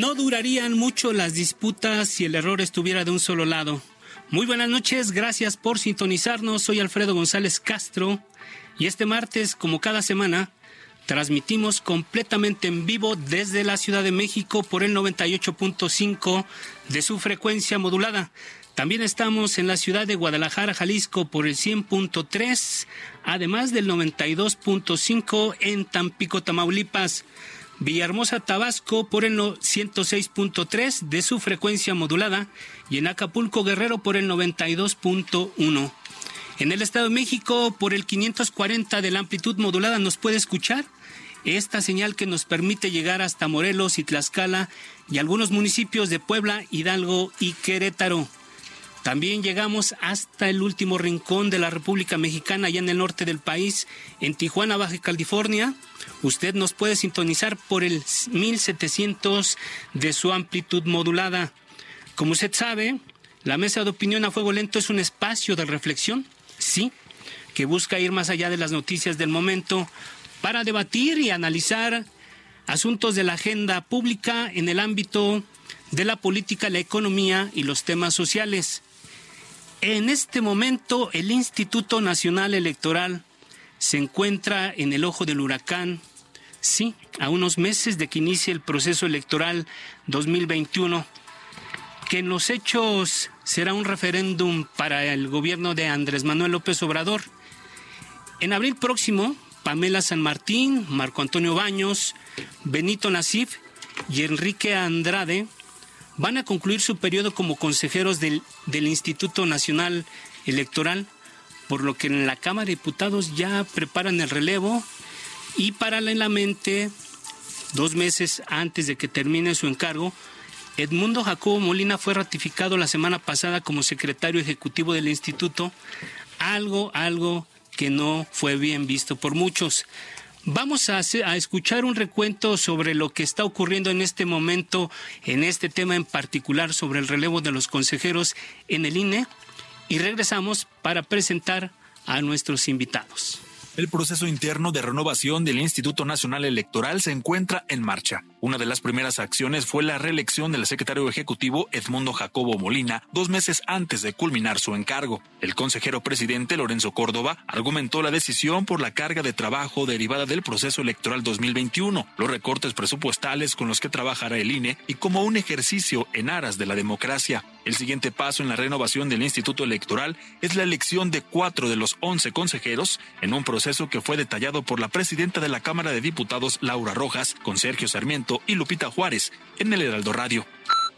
No durarían mucho las disputas si el error estuviera de un solo lado. Muy buenas noches, gracias por sintonizarnos. Soy Alfredo González Castro y este martes, como cada semana, transmitimos completamente en vivo desde la Ciudad de México por el 98.5 de su frecuencia modulada. También estamos en la ciudad de Guadalajara, Jalisco por el 100.3, además del 92.5 en Tampico, Tamaulipas. Villahermosa, Tabasco por el 106.3 de su frecuencia modulada y en Acapulco, Guerrero por el 92.1. En el Estado de México por el 540 de la amplitud modulada nos puede escuchar esta señal que nos permite llegar hasta Morelos y Tlaxcala y algunos municipios de Puebla, Hidalgo y Querétaro. También llegamos hasta el último rincón de la República Mexicana, allá en el norte del país, en Tijuana, Baja California. Usted nos puede sintonizar por el 1700 de su amplitud modulada. Como usted sabe, la mesa de opinión a fuego lento es un espacio de reflexión, sí, que busca ir más allá de las noticias del momento para debatir y analizar asuntos de la agenda pública en el ámbito de la política, la economía y los temas sociales. En este momento, el Instituto Nacional Electoral se encuentra en el ojo del huracán, sí, a unos meses de que inicie el proceso electoral 2021, que en los hechos será un referéndum para el gobierno de Andrés Manuel López Obrador. En abril próximo, Pamela San Martín, Marco Antonio Baños, Benito Nasif y Enrique Andrade van a concluir su periodo como consejeros del, del, Instituto Nacional Electoral, por lo que en la Cámara de Diputados ya preparan el relevo y paralelamente, dos meses antes de que termine su encargo, Edmundo Jacobo Molina fue ratificado la semana pasada como secretario ejecutivo del instituto, algo, algo que no fue bien visto por muchos. Vamos a, escuchar un recuento sobre lo que está ocurriendo en este momento, en este tema en particular, sobre el relevo de los consejeros en el INE, y regresamos para presentar a nuestros invitados. El proceso interno de renovación del Instituto Nacional Electoral se encuentra en marcha. Una de las primeras acciones fue la reelección del secretario ejecutivo Edmundo Jacobo Molina dos meses antes de culminar su encargo. El consejero presidente Lorenzo Córdoba argumentó la decisión por la carga de trabajo derivada del proceso electoral 2021, los recortes presupuestales con los que trabajará el INE y como un ejercicio en aras de la democracia. El siguiente paso en la renovación del Instituto Electoral es la elección de cuatro de los once consejeros en un proceso que fue detallado por la presidenta de la Cámara de Diputados, Laura Rojas, con Sergio Sarmiento y Lupita Juárez, en el Heraldo Radio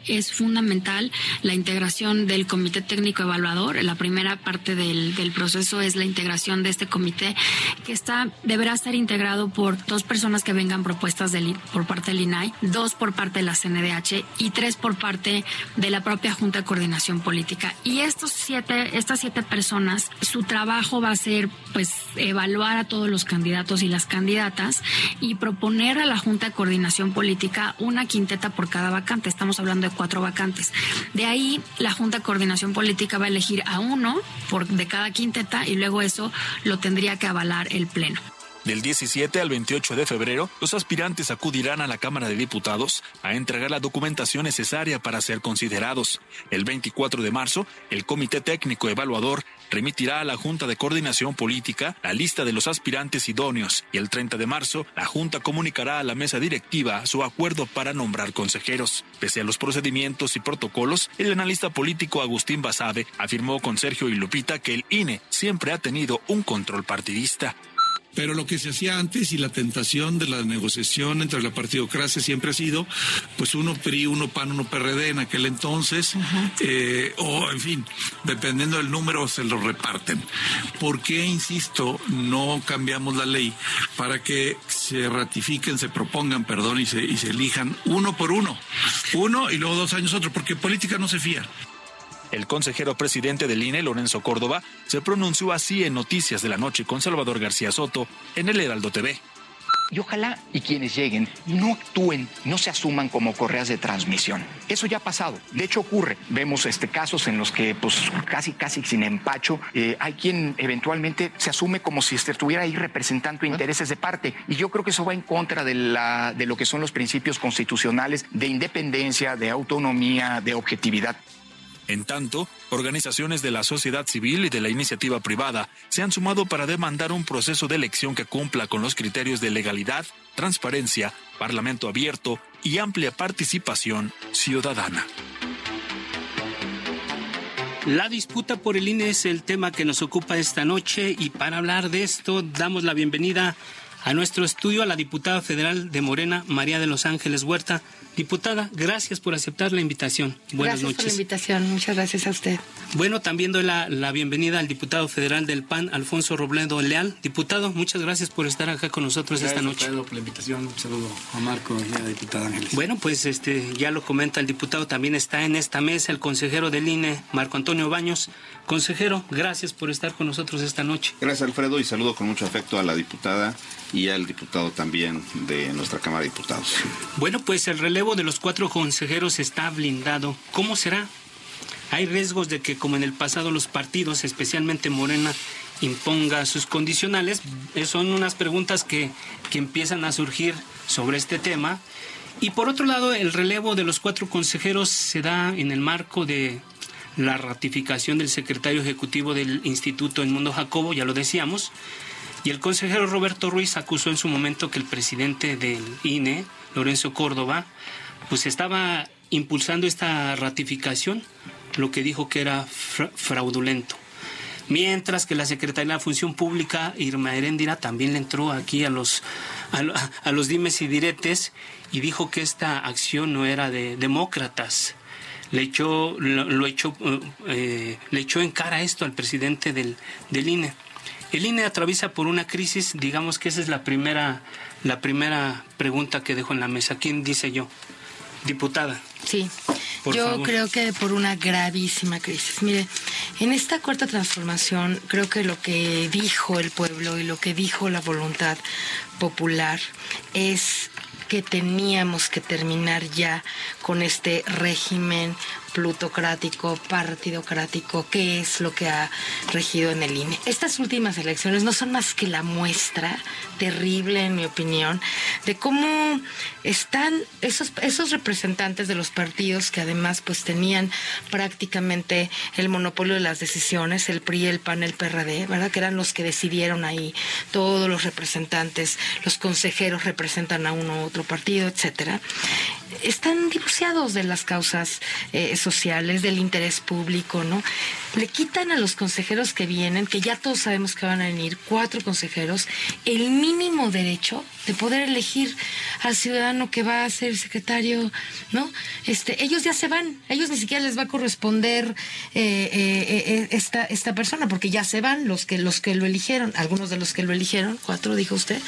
es fundamental la integración del Comité Técnico Evaluador. La primera parte del, del, proceso es la integración de este comité, que está deberá estar integrado por dos personas que vengan propuestas del, por parte del INAI, dos por parte de la CNDH y tres por parte de la propia Junta de Coordinación Política. Y estos siete, estas siete personas, su trabajo va a ser pues evaluar a todos los candidatos y las candidatas y proponer a la Junta de Coordinación Política una quinteta por cada vacante. Estamos hablando de cuatro vacantes. De ahí, la Junta de Coordinación Política va a elegir a uno por, de cada quinteta y luego eso lo tendría que avalar el Pleno. Del 17 al 28 de febrero, los aspirantes acudirán a la Cámara de Diputados a entregar la documentación necesaria para ser considerados. El 24 de marzo, el Comité Técnico Evaluador remitirá a la Junta de Coordinación Política la lista de los aspirantes idóneos y el 30 de marzo la Junta comunicará a la mesa directiva su acuerdo para nombrar consejeros. Pese a los procedimientos y protocolos, el analista político Agustín Basabe afirmó con Sergio y Lupita que el INE siempre ha tenido un control partidista. Pero lo que se hacía antes y la tentación de la negociación entre la partidocracia siempre ha sido, pues uno PRI, uno PAN, uno PRD en aquel entonces, eh, o en fin, dependiendo del número se lo reparten. ¿Por qué, insisto, no cambiamos la ley para que se ratifiquen, se propongan, perdón, y se, y se elijan uno por uno? Uno y luego dos años otro, porque política no se fía. El consejero presidente del INE, Lorenzo Córdoba, se pronunció así en Noticias de la Noche con Salvador García Soto en el Heraldo TV. Y ojalá y quienes lleguen no actúen, no se asuman como correas de transmisión. Eso ya ha pasado. De hecho ocurre. Vemos este casos en los que pues casi casi sin empacho eh, hay quien eventualmente se asume como si estuviera ahí representando intereses de parte. Y yo creo que eso va en contra de, lo que son los principios constitucionales de independencia, de autonomía, de objetividad. En tanto, organizaciones de la sociedad civil y de la iniciativa privada se han sumado para demandar un proceso de elección que cumpla con los criterios de legalidad, transparencia, parlamento abierto y amplia participación ciudadana. La disputa por el INE es el tema que nos ocupa esta noche y para hablar de esto damos la bienvenida a nuestro estudio a la diputada federal de Morena, María de los Ángeles Huerta. Diputada, gracias por aceptar la invitación. Buenas gracias noches. por la invitación, muchas gracias a usted. Bueno, también doy la, la, bienvenida al diputado federal del PAN, Alfonso Robledo Leal. Diputado, muchas gracias por estar acá con nosotros gracias, esta noche. Pedro, por la invitación. Un saludo a Marco y a la diputada Ángeles. Bueno, pues este ya lo comenta el diputado, también está en esta mesa el consejero del INE, Marco Antonio Baños. Consejero, gracias por estar con nosotros esta noche. Gracias, Alfredo, y saludo con mucho afecto a la diputada y al diputado también de nuestra Cámara de Diputados. Bueno, pues el relevo de los cuatro consejeros está blindado. ¿Cómo será? Hay riesgos de que, como en el pasado, los partidos, especialmente Morena, imponga sus condicionales. Son unas preguntas que, que empiezan a surgir sobre este tema. Y por otro lado, el relevo de los cuatro consejeros se da en el marco de la ratificación del secretario ejecutivo del Instituto en Mundo Jacobo, ya lo decíamos, y el consejero Roberto Ruiz acusó en su momento que el presidente del INE, Lorenzo Córdoba, pues estaba impulsando esta ratificación, lo que dijo que era fra fraudulento. Mientras que la secretaria de la Función Pública, Irma Heréndira, también le entró aquí a los, a, a los dimes y diretes y dijo que esta acción no era de demócratas. Le echó, lo, lo echó, eh, le echó en cara esto al presidente del, del INE. El INE atraviesa por una crisis, digamos que esa es la primera, la primera pregunta que dejo en la mesa. ¿Quién dice yo? Diputada. Sí, Por yo favor. creo que por una gravísima crisis. Mire, en esta cuarta transformación, creo que lo que dijo el pueblo y lo que dijo la voluntad popular es que teníamos que terminar ya con este régimen plutocrático, partidocrático, que es lo que ha regido en el INE. Estas últimas elecciones no son más que la muestra terrible, en mi opinión, de cómo están esos, esos representantes de los partidos que además pues tenían prácticamente el monopolio de las decisiones, el PRI, el PAN, el PRD, ¿verdad? Que eran los que decidieron ahí, todos los representantes, los consejeros representan a uno u otro partido, etcétera. Están divorciados de las causas eh, sociales, del interés público, ¿no? Le quitan a los consejeros que vienen, que ya todos sabemos que van a venir, cuatro consejeros, el mínimo derecho de poder elegir al ciudadano que va a ser secretario, ¿no? Este, ellos ya se van, ellos ni siquiera les va a corresponder eh, eh, eh, esta, esta persona, porque ya se van los que, los que lo eligieron, algunos de los que lo eligieron, cuatro dijo usted,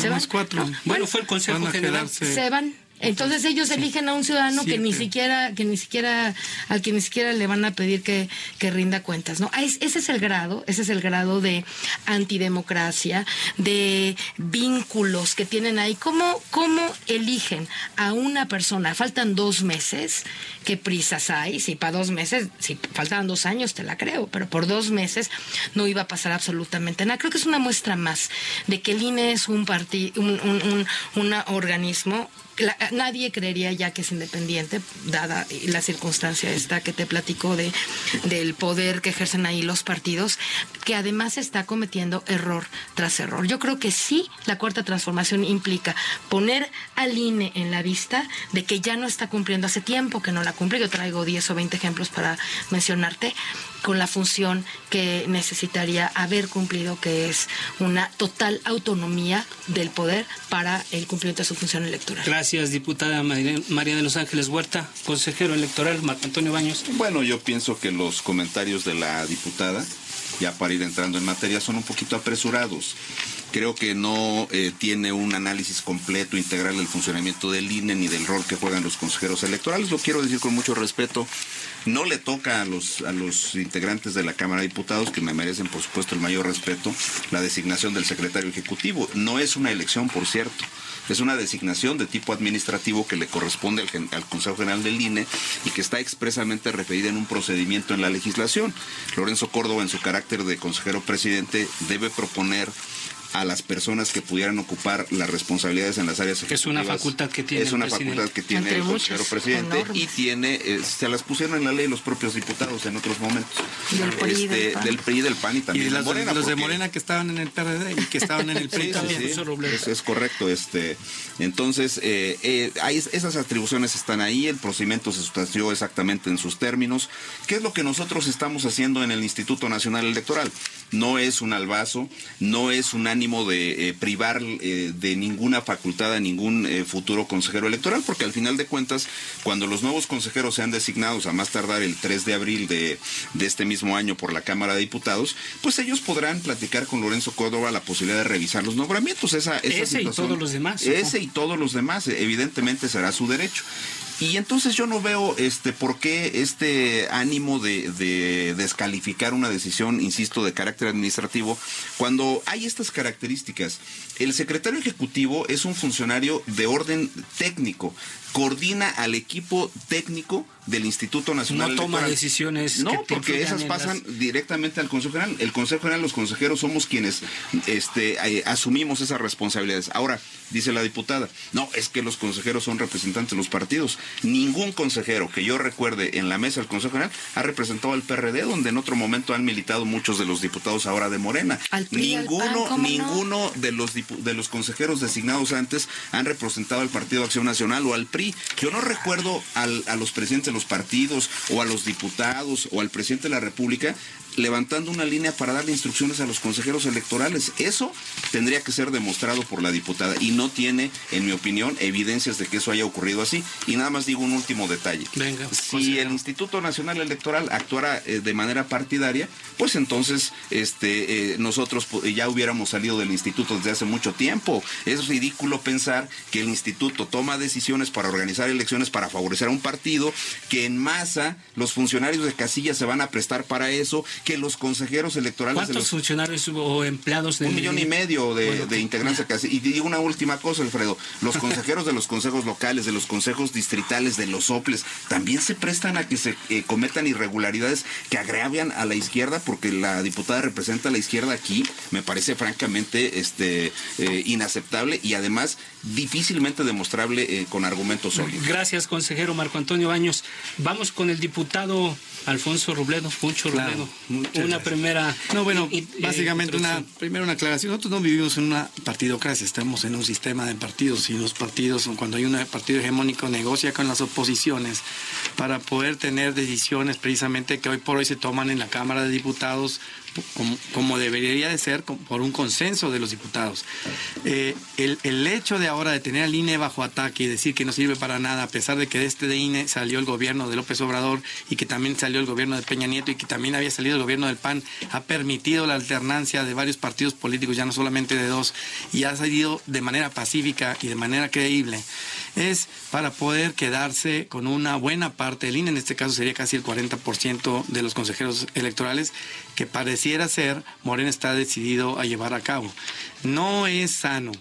se van. Cuatro. ¿no? Bueno, fue el Consejo General. quedarse- se van. Entonces ellos eligen a un ciudadano que ni siquiera, que ni siquiera, al que ni siquiera le van a pedir que, que rinda cuentas, ¿no? Es- ese es el grado, ese es el grado de antidemocracia, de vínculos que tienen ahí. ¿Cómo, cómo eligen a una persona? Faltan dos meses, qué prisas hay, si para dos meses, si faltaban dos años, te la creo, pero por dos meses no iba a pasar absolutamente nada. Creo que es una muestra más de que el INE es un partido, un, un, un organismo nadie creería ya que es independiente, dada la circunstancia esta que te platico de, del poder que ejercen ahí los partidos, que además está cometiendo error tras error. Yo creo que sí, la cuarta transformación implica poner al INE en la vista de que ya no está cumpliendo hace tiempo que no la cumple. Yo traigo 10 o 20 ejemplos para mencionarte con la función que necesitaría haber cumplido, que es una total autonomía del poder para el cumplimiento de su función electoral. Diputada María de los Ángeles Huerta, consejero electoral Marco Antonio Baños. Bueno, yo pienso que los comentarios de la diputada, ya para ir entrando en materia, son un poquito apresurados creo que no eh, tiene un análisis completo, integral del funcionamiento del INE ni del rol que juegan los consejeros electorales. Lo quiero decir con mucho respeto. No le toca a los, a los integrantes de la Cámara de Diputados, que me merecen por supuesto el mayor respeto, la designación del secretario ejecutivo. No es una elección, por cierto. Es una designación de tipo administrativo que le corresponde al, al, Consejo General del INE y que está expresamente referida en un procedimiento en la legislación. Lorenzo Córdoba, en su carácter de consejero presidente, debe proponer a las personas que pudieran ocupar las responsabilidades en las áreas ejecutivas. Es una facultad que tiene Es una facultad que tiene el consejero presidente y tiene, eh, se las pusieron en la ley los propios diputados en otros momentos. Del PRI, este, del, PAN. del PRI del PAN y también y de de Morena. Los de Morena que estaban en el PRD y que estaban en el PRI sí, también. Sí, sí. Es, es, correcto. Este, entonces, eh, eh, hay, esas atribuciones están ahí, el procedimiento se sustanció exactamente en sus términos. ¿Qué es lo que nosotros estamos haciendo en el Instituto Nacional Electoral? No es un albazo, no es un ánimo de eh, privar eh, de ninguna facultad a ningún eh, futuro consejero electoral, porque al final de cuentas, cuando los nuevos consejeros sean designados a más tardar el 3 de abril de, de este mismo año por la Cámara de Diputados, pues ellos podrán platicar con Lorenzo Córdoba la posibilidad de revisar los nombramientos. Esa, esa ese y todos los demás. Ese y todos los demás, evidentemente será su derecho. Y entonces yo no veo este por qué este ánimo de, de, descalificar una decisión, insisto, de carácter administrativo, cuando hay estas características. El secretario ejecutivo es un funcionario de orden técnico, coordina al equipo técnico del Instituto Nacional no toma Electoral. decisiones no porque esas pasan las... directamente al Consejo General. El Consejo General los consejeros somos quienes este eh, asumimos esas responsabilidades. Ahora dice la diputada no es que los consejeros son representantes de los partidos. Ningún consejero que yo recuerde en la mesa del Consejo General ha representado al PRD donde en otro momento han militado muchos de los diputados ahora de Morena. Al PRI, ninguno al PAN, ninguno no? de los de los consejeros designados antes han representado al Partido Acción Nacional o al PRI yo no recuerdo a los presidentes de los partidos o a los diputados o al presidente de la República levantando una línea para darle instrucciones a los consejeros electorales. Eso tendría que ser demostrado por la diputada y no tiene, en mi opinión, evidencias de que eso haya ocurrido así. Y nada más digo un último detalle. Venga, si consejero. el Instituto Nacional Electoral actuara eh, de manera partidaria, pues entonces este, eh, nosotros ya hubiéramos salido del instituto desde hace mucho tiempo. Es ridículo pensar que el instituto toma decisiones para organizar elecciones para favorecer a un partido, que en masa los funcionarios de casilla se van a prestar para eso, que los consejeros electorales... ¿Cuántos de los, funcionarios o empleados un millón y medio de, bueno, de integrantes casi. Y digo una última cosa, Alfredo. Los consejeros de los consejos locales, de los consejos distritales, de los soples, también se prestan a que se eh, cometan irregularidades que agravian a la izquierda, porque la diputada representa a la izquierda aquí. Me parece francamente este, eh, inaceptable y además difícilmente demostrable eh, con argumentos sólidos. Gracias, consejero Marco Antonio Baños. Vamos con el diputado Alfonso Robledo, Pucho Claro, Robledo. Una primera. No, bueno, y- y- básicamente una primero una aclaración. Nosotros no vivimos en una partidocracia, estamos en un sistema de partidos y los partidos, cuando hay un partido hegemónico, negocia con las oposiciones para poder tener decisiones precisamente que hoy por hoy se toman en la Cámara de Diputados como, como debería de ser por un consenso de los diputados. Eh, el, el hecho de ahora de tener al INE bajo ataque y decir que no sirve para nada, a pesar de que de este de INE salió el gobierno de López Obrador y que también salió el gobierno de Peña Nieto y que también había salido el gobierno del PAN, ha permitido la alternancia de varios partidos políticos, ya no solamente de dos, y ha salido de manera pacífica y de manera creíble, es para poder quedarse con una buena parte del INE, en este caso sería casi el 40% de los consejeros electorales, que pareciera ser Morena está decidido a llevar a cabo. No es sano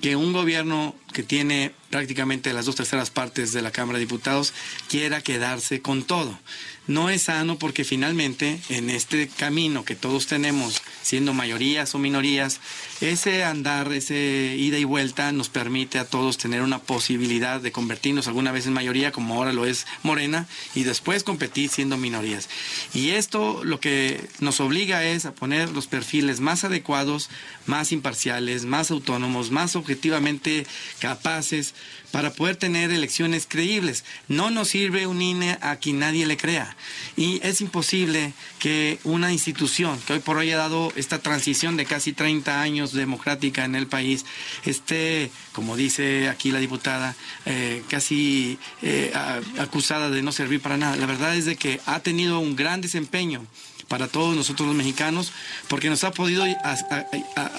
que un gobierno que tiene prácticamente las dos terceras partes de la Cámara de Diputados quiera quedarse con todo. no es sano porque finalmente en este camino que todos tenemos, siendo mayorías o minorías, ese andar, ese ida y vuelta nos permite a todos tener una posibilidad de convertirnos alguna vez en mayoría, como ahora lo es Morena, y después competir siendo minorías. Y esto lo que nos obliga es a poner los perfiles más adecuados, más imparciales, más autónomos, más objetivamente capaces para poder tener elecciones creíbles. No nos sirve un INE a quien nadie le crea. Y es imposible que una institución que hoy por hoy ha dado esta transición de casi 30 años democrática en el país esté, como dice aquí la diputada, eh, casi eh, acusada de no servir para nada. La verdad es de que ha tenido un gran desempeño para todos nosotros los mexicanos, porque nos ha podido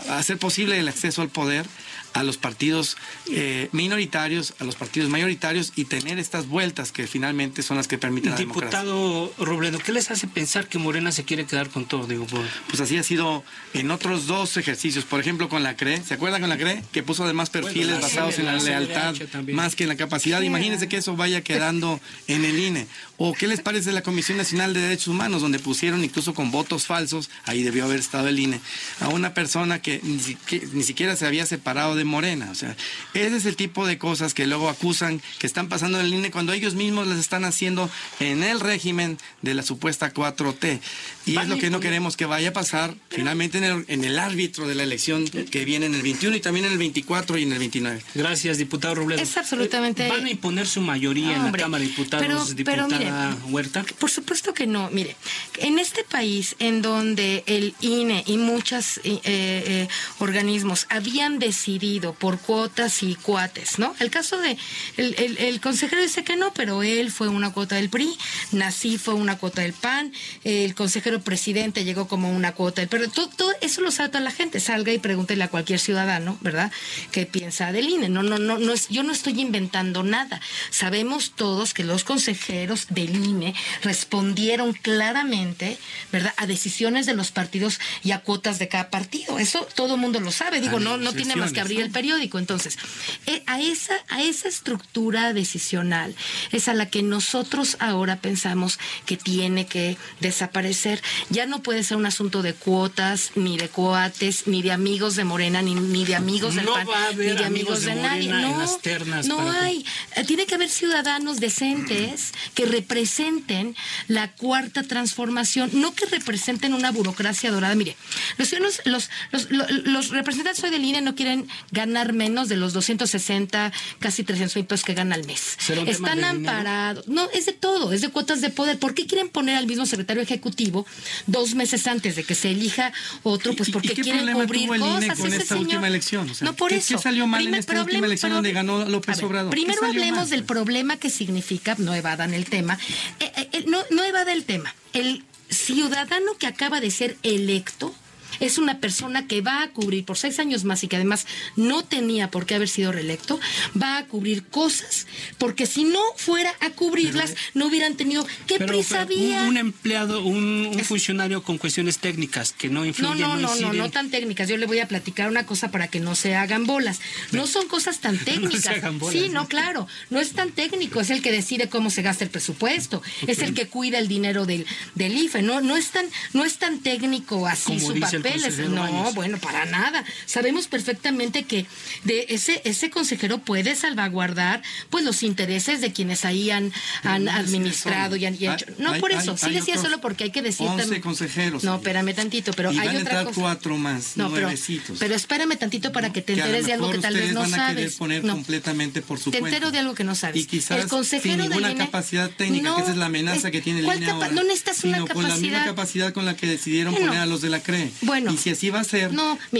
hacer posible el acceso al poder a los partidos eh, minoritarios, a los partidos mayoritarios y tener estas vueltas que finalmente son las que permiten la Diputado Robledo, ¿qué les hace pensar que Morena se quiere quedar con todo? Digo, Pues así ha sido en otros dos ejercicios, por ejemplo con la CRE, ¿se acuerdan con la CRE? Que puso además perfiles basados en la, lealtad más que en la capacidad. Imagínense que eso vaya quedando en el INE. ¿O qué les parece la Comisión Nacional de Derechos Humanos, donde pusieron incluso con votos falsos, ahí debió haber estado el INE, a una persona que ni siquiera se había separado de Morena. O sea, ese es el tipo de cosas que luego acusan que están pasando en el INE cuando ellos mismos las están haciendo en el régimen de la supuesta 4T. Y es lo que no queremos que vaya a pasar finalmente en el, en el árbitro de la elección que viene en el 21 y también en el 24 y en el 29. Gracias, diputado Robledo. Es absolutamente... ¿Van a imponer su mayoría en la Cámara de Diputados, diputada Huerta? Por supuesto que no. Mire, en este país en donde el INE y muchos eh, eh, organismos habían decidido por cuotas y cuates, ¿no? El caso de, el, consejero dice que no, pero él fue una cuota del PRI, Nací fue una cuota del PAN, el consejero presidente llegó como una cuota del pero todo, eso lo sabe toda la gente, salga y pregúntele a cualquier ciudadano, ¿verdad? ¿Qué piensa del INE? No, no, no, no es, yo no estoy inventando nada. Sabemos todos que los consejeros del INE respondieron claramente, ¿verdad?, a decisiones de los partidos y a cuotas de cada partido. Eso todo el mundo lo sabe. Digo, no, no tiene más que abrir el periódico. Entonces, eh, a, esa, a esa estructura decisional es a la que nosotros ahora pensamos que tiene que desaparecer. Ya no puede ser un asunto de cuotas, ni de coates, ni de amigos de Morena, ni, ni de amigos del PAN, ni de amigos de, nadie. No, no hay. Tiene que haber ciudadanos decentes que representen la cuarta transformación, no que representen una burocracia dorada. Mire, los, los, los, los representantes hoy del INE no quieren ganar menos de los 260, casi 300 mil pesos que gana al mes. Están amparados. No, es de todo, es de cuotas de poder. ¿Por qué quieren poner al mismo secretario ejecutivo dos meses antes de que se elija otro? Pues porque quieren cubrir cosas. con esta última elección? no por eso. ¿Qué salió mal en esta última elección donde ganó López Obrador? Primero hablemos del problema que significa, no evadan el tema, eh, eh, eh, no, no evada el tema. El ciudadano que acaba de ser electo es una persona que va a cubrir por seis años más y que además no tenía por qué haber sido reelecto, va a cubrir cosas, porque si no fuera a cubrirlas, no hubieran tenido. ¿Qué prisa había? Un, empleado, un, funcionario con cuestiones técnicas que no influyen. No, no, no, no, no tan técnicas. Yo le voy a platicar una cosa para que no se hagan bolas. No son cosas tan técnicas. sí, no, claro. No es tan técnico. Es el que decide cómo se gasta el presupuesto. Es el que cuida el dinero del, del IFE. No, no, es tan, no es tan técnico así su papel no, bueno, para nada. Sabemos perfectamente que de ese, ese consejero puede salvaguardar pues los intereses de quienes ahí han, han administrado y han, hecho. No, por eso, sí decía solo porque hay que decir 11 consejeros. No, espérame tantito, pero hay otra cosa. cuatro más, no, pero, pero, espérame tantito para que te enteres de algo que tal vez no van sabes. A poner completamente por su Te entero de algo que no sabes. Y quizás el consejero sin ninguna capacidad técnica, que esa es la amenaza que tiene el INE ahora. No necesitas una capacidad. con la misma capacidad con la que decidieron poner a los de la CRE. Bueno. Y si así va a ser,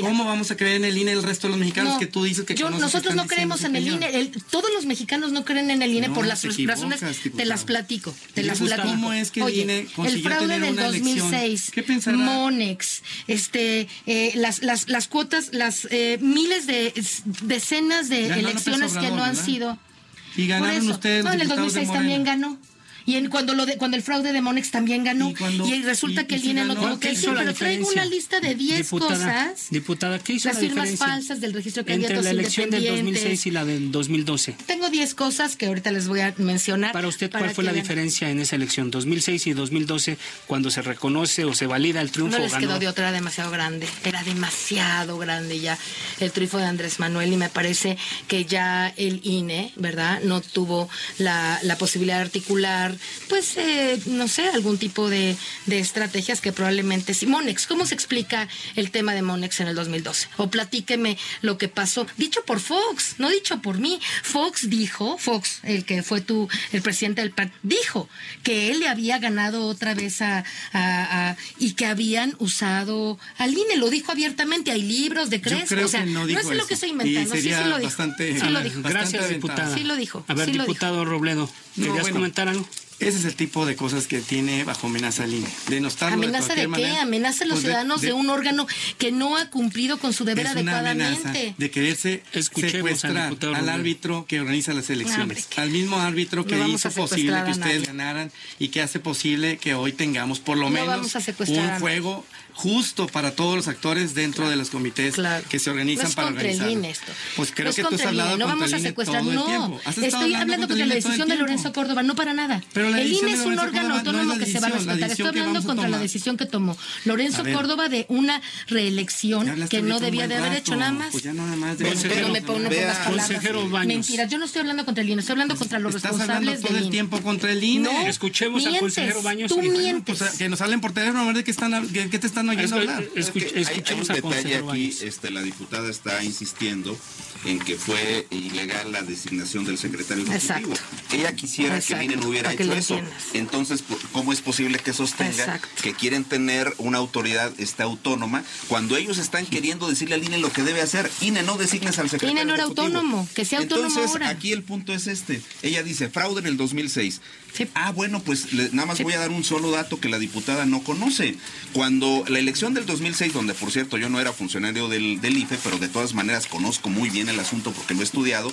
¿cómo vamos a creer en el INE el resto de los mexicanos que tú dices que yo, Nosotros no creemos en el INE. todos los mexicanos no creen en el INE por las razones. Te las platico. Te las platico. ¿Cómo es que el INE el fraude del 2006, ¿Qué pensará? Monex, este, eh, las, las, las cuotas, las eh, miles de decenas de elecciones que no han sido. Y ganaron ustedes. No, en el 2006 también ganó Y en, cuando lo de, cuando el fraude de Monex también ganó. Y, resulta que el INE no tuvo que decir, pero traigo una lista de 10 cosas. Diputada, ¿qué hizo las la firmas falsas del registro de entre candidatos la elección del independientes? 2006 y la del 2012? Tengo 10 cosas que ahorita les voy a mencionar. Para usted, ¿cuál para fue la diferencia en esa elección 2006 y 2012 cuando se reconoce o se valida el triunfo? No les ganó? quedó de otra, era demasiado grande. Era demasiado grande ya el triunfo de Andrés Manuel y me parece que ya el INE, ¿verdad? No tuvo la, la posibilidad de articular, pues, eh, no sé, algún tipo de, de estrategias que probablemente sí. Monex, ¿cómo se explica el tema de Monex en el 2012? O platíqueme lo que pasó. Dicho por Fox, no dicho por mí. Fox dijo, Fox, el que fue tu, el presidente del PAN, dijo que él le había ganado otra vez a, a- a- y que habían usado al INE, lo dijo abiertamente, hay libros de o sea, no no, es lo que estoy Y inventando, sí, sí lo dijo. bastante- sí A lo dijo. Gracias, diputada. Sí lo dijo, A ver, sí diputado Robledo, No, ¿querías bueno. comentar algo? Ese es el tipo de cosas que tiene bajo amenaza el INE. Denostarlo ¿Amenaza de, cualquier qué? manera. Amenaza a los Pues ciudadanos de, un órgano que no ha cumplido con su deber es una amenaza adecuadamente. de quererse Escuchemos secuestrar al, árbitro que organiza las elecciones, al mismo árbitro que No hizo posible que ustedes ganaran y que hace posible que hoy tengamos por lo No menos un juego justo para todos los actores dentro de los comités Claro. que se organizan no es para contra el organizar. INE esto. Pues creo No es que tú has el hablado no vamos el a secuestrar, todo el no. Estoy hablando contra contra el la todo el decisión de. Lorenzo Córdoba, no para nada. Pero la el INE es un órgano Córdoba autónomo que se va a respetar. Estoy hablando contra la decisión que tomó Lorenzo. Córdoba de una reelección que no debía de haber hecho nada más. Pues ya nada más de Consejero, Pero me pongo vea, las palabras. consejero Baños. Mentiras, yo no estoy hablando contra el INE, estoy hablando contra los Estás hablando responsables todo del el INE. tiempo contra el INE. No, Escuchemos al consejero Baños Tú mientes. Pues, que nos hablen por teléfono a ver de qué te están oyendo Escu- hablar. escu- Es que hay- escuchemos hay un detalle aquí, este, la diputada está insistiendo en que fue ilegal la designación del secretario ejecutivo. Exacto. Ella quisiera que Exacto, el INE no hubiera que hecho eso. Entonces, ¿por- ¿cómo es posible que sostenga Exacto. que quieren tener una autoridad este, autónoma cuando ellos están queriendo decirle al INE lo que debe hacer? INE no designes al secretario INE no era ejecutivo. autónomo, que sea autónomo Entonces, ahora. aquí el punto es este. Ella dice, fraude en el 2006. Sí. Ah, bueno, pues le- nada más voy a dar un solo dato que la diputada no conoce. Cuando la elección del 2006, donde por cierto yo no era funcionario del, del IFE, pero de todas maneras conozco muy bien el asunto porque lo he estudiado,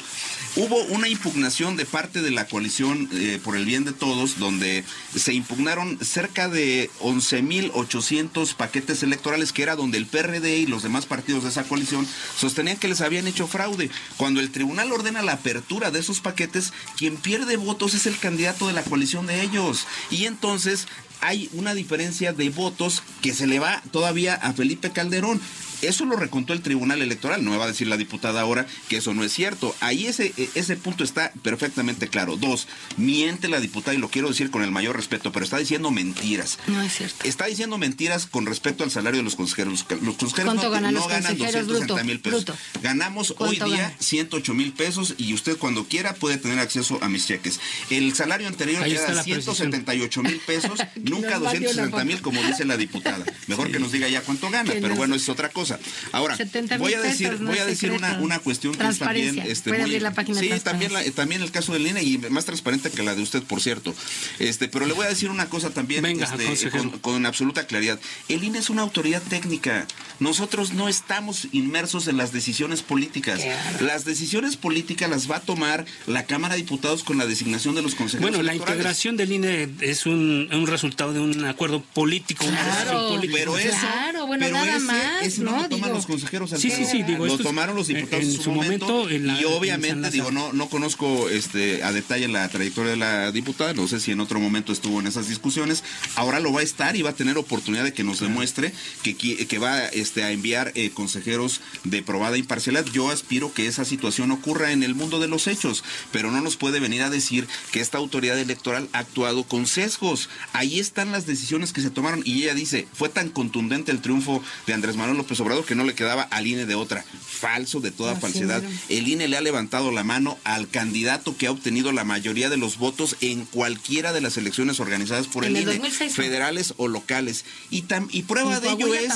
hubo una impugnación de parte de la coalición eh, por el bien de todos, donde se impugnaron cerca de 11.800 paquetes electorales, que era donde el PRD y los demás partidos de esa coalición sostenían que les habían hecho fraude. Cuando el tribunal ordena la apertura de esos paquetes, quien pierde votos es el candidato de la coalición de ellos. Y entonces hay una diferencia de votos que se le va todavía a Felipe Calderón. Eso lo recontó el Tribunal Electoral. No me va a decir la diputada ahora que eso no es cierto. Ahí ese, ese punto está perfectamente claro. Dos, miente la diputada, y lo quiero decir con el mayor respeto, pero está diciendo mentiras. No es cierto. Está diciendo mentiras con respecto al salario de los consejeros. Los consejeros ¿Cuánto no, ganan no los ganan consejeros, 260 mil pesos. bruto? Ganamos hoy ¿Cuánto día ganan? 108 mil pesos y usted cuando quiera puede tener acceso a mis cheques. El salario anterior Ahí era la precisión. 178 mil pesos, nunca nos mande una 260 mil como dice la diputada. Mejor que nos diga ya cuánto gana, Que pero nos- bueno, es otra cosa. Ahora, 70,000 voy a decir, pesos, voy a decir una, una cuestión que es también este, muy- abrir la página de Sí, también, la- también el caso del INE y más transparente que la de usted, por cierto. Este, pero le voy a decir una cosa también Venga, este, con, con absoluta claridad. El INE es una autoridad técnica. Nosotros no estamos inmersos en las decisiones políticas. Las decisiones políticas las va a tomar la Cámara de Diputados con la designación de los consejeros Bueno, la integración del INE es un, un resultado de un acuerdo político, una Claro, decisión política. Pero eso, Claro, bueno, pero nada ese, más, ese no, ¿no? lo toman Digo, los consejeros Sí, sí, sí, digo, lo es- tomaron los diputados en en, su momento, en la- y en obviamente digo no no conozco este a detalle la trayectoria de la diputada no sé si en otro momento estuvo en esas discusiones ahora lo va a estar y va a tener oportunidad de que nos demuestre que, va este, a enviar eh, consejeros de probada imparcialidad. Yo aspiro que esa situación ocurra en el mundo de los hechos pero no nos puede venir a decir que esta autoridad electoral ha actuado con sesgos. Ahí están las decisiones que se tomaron y ella dice fue tan contundente el triunfo de Andrés Manuel López Obrador que no le quedaba al INE de otra falso de toda Así falsedad mero. el INE le ha levantado la mano al candidato que ha obtenido la mayoría de los votos en cualquiera de las elecciones organizadas por el, el INE, 2006 no. federales o locales. Y, tam- y prueba de ello es,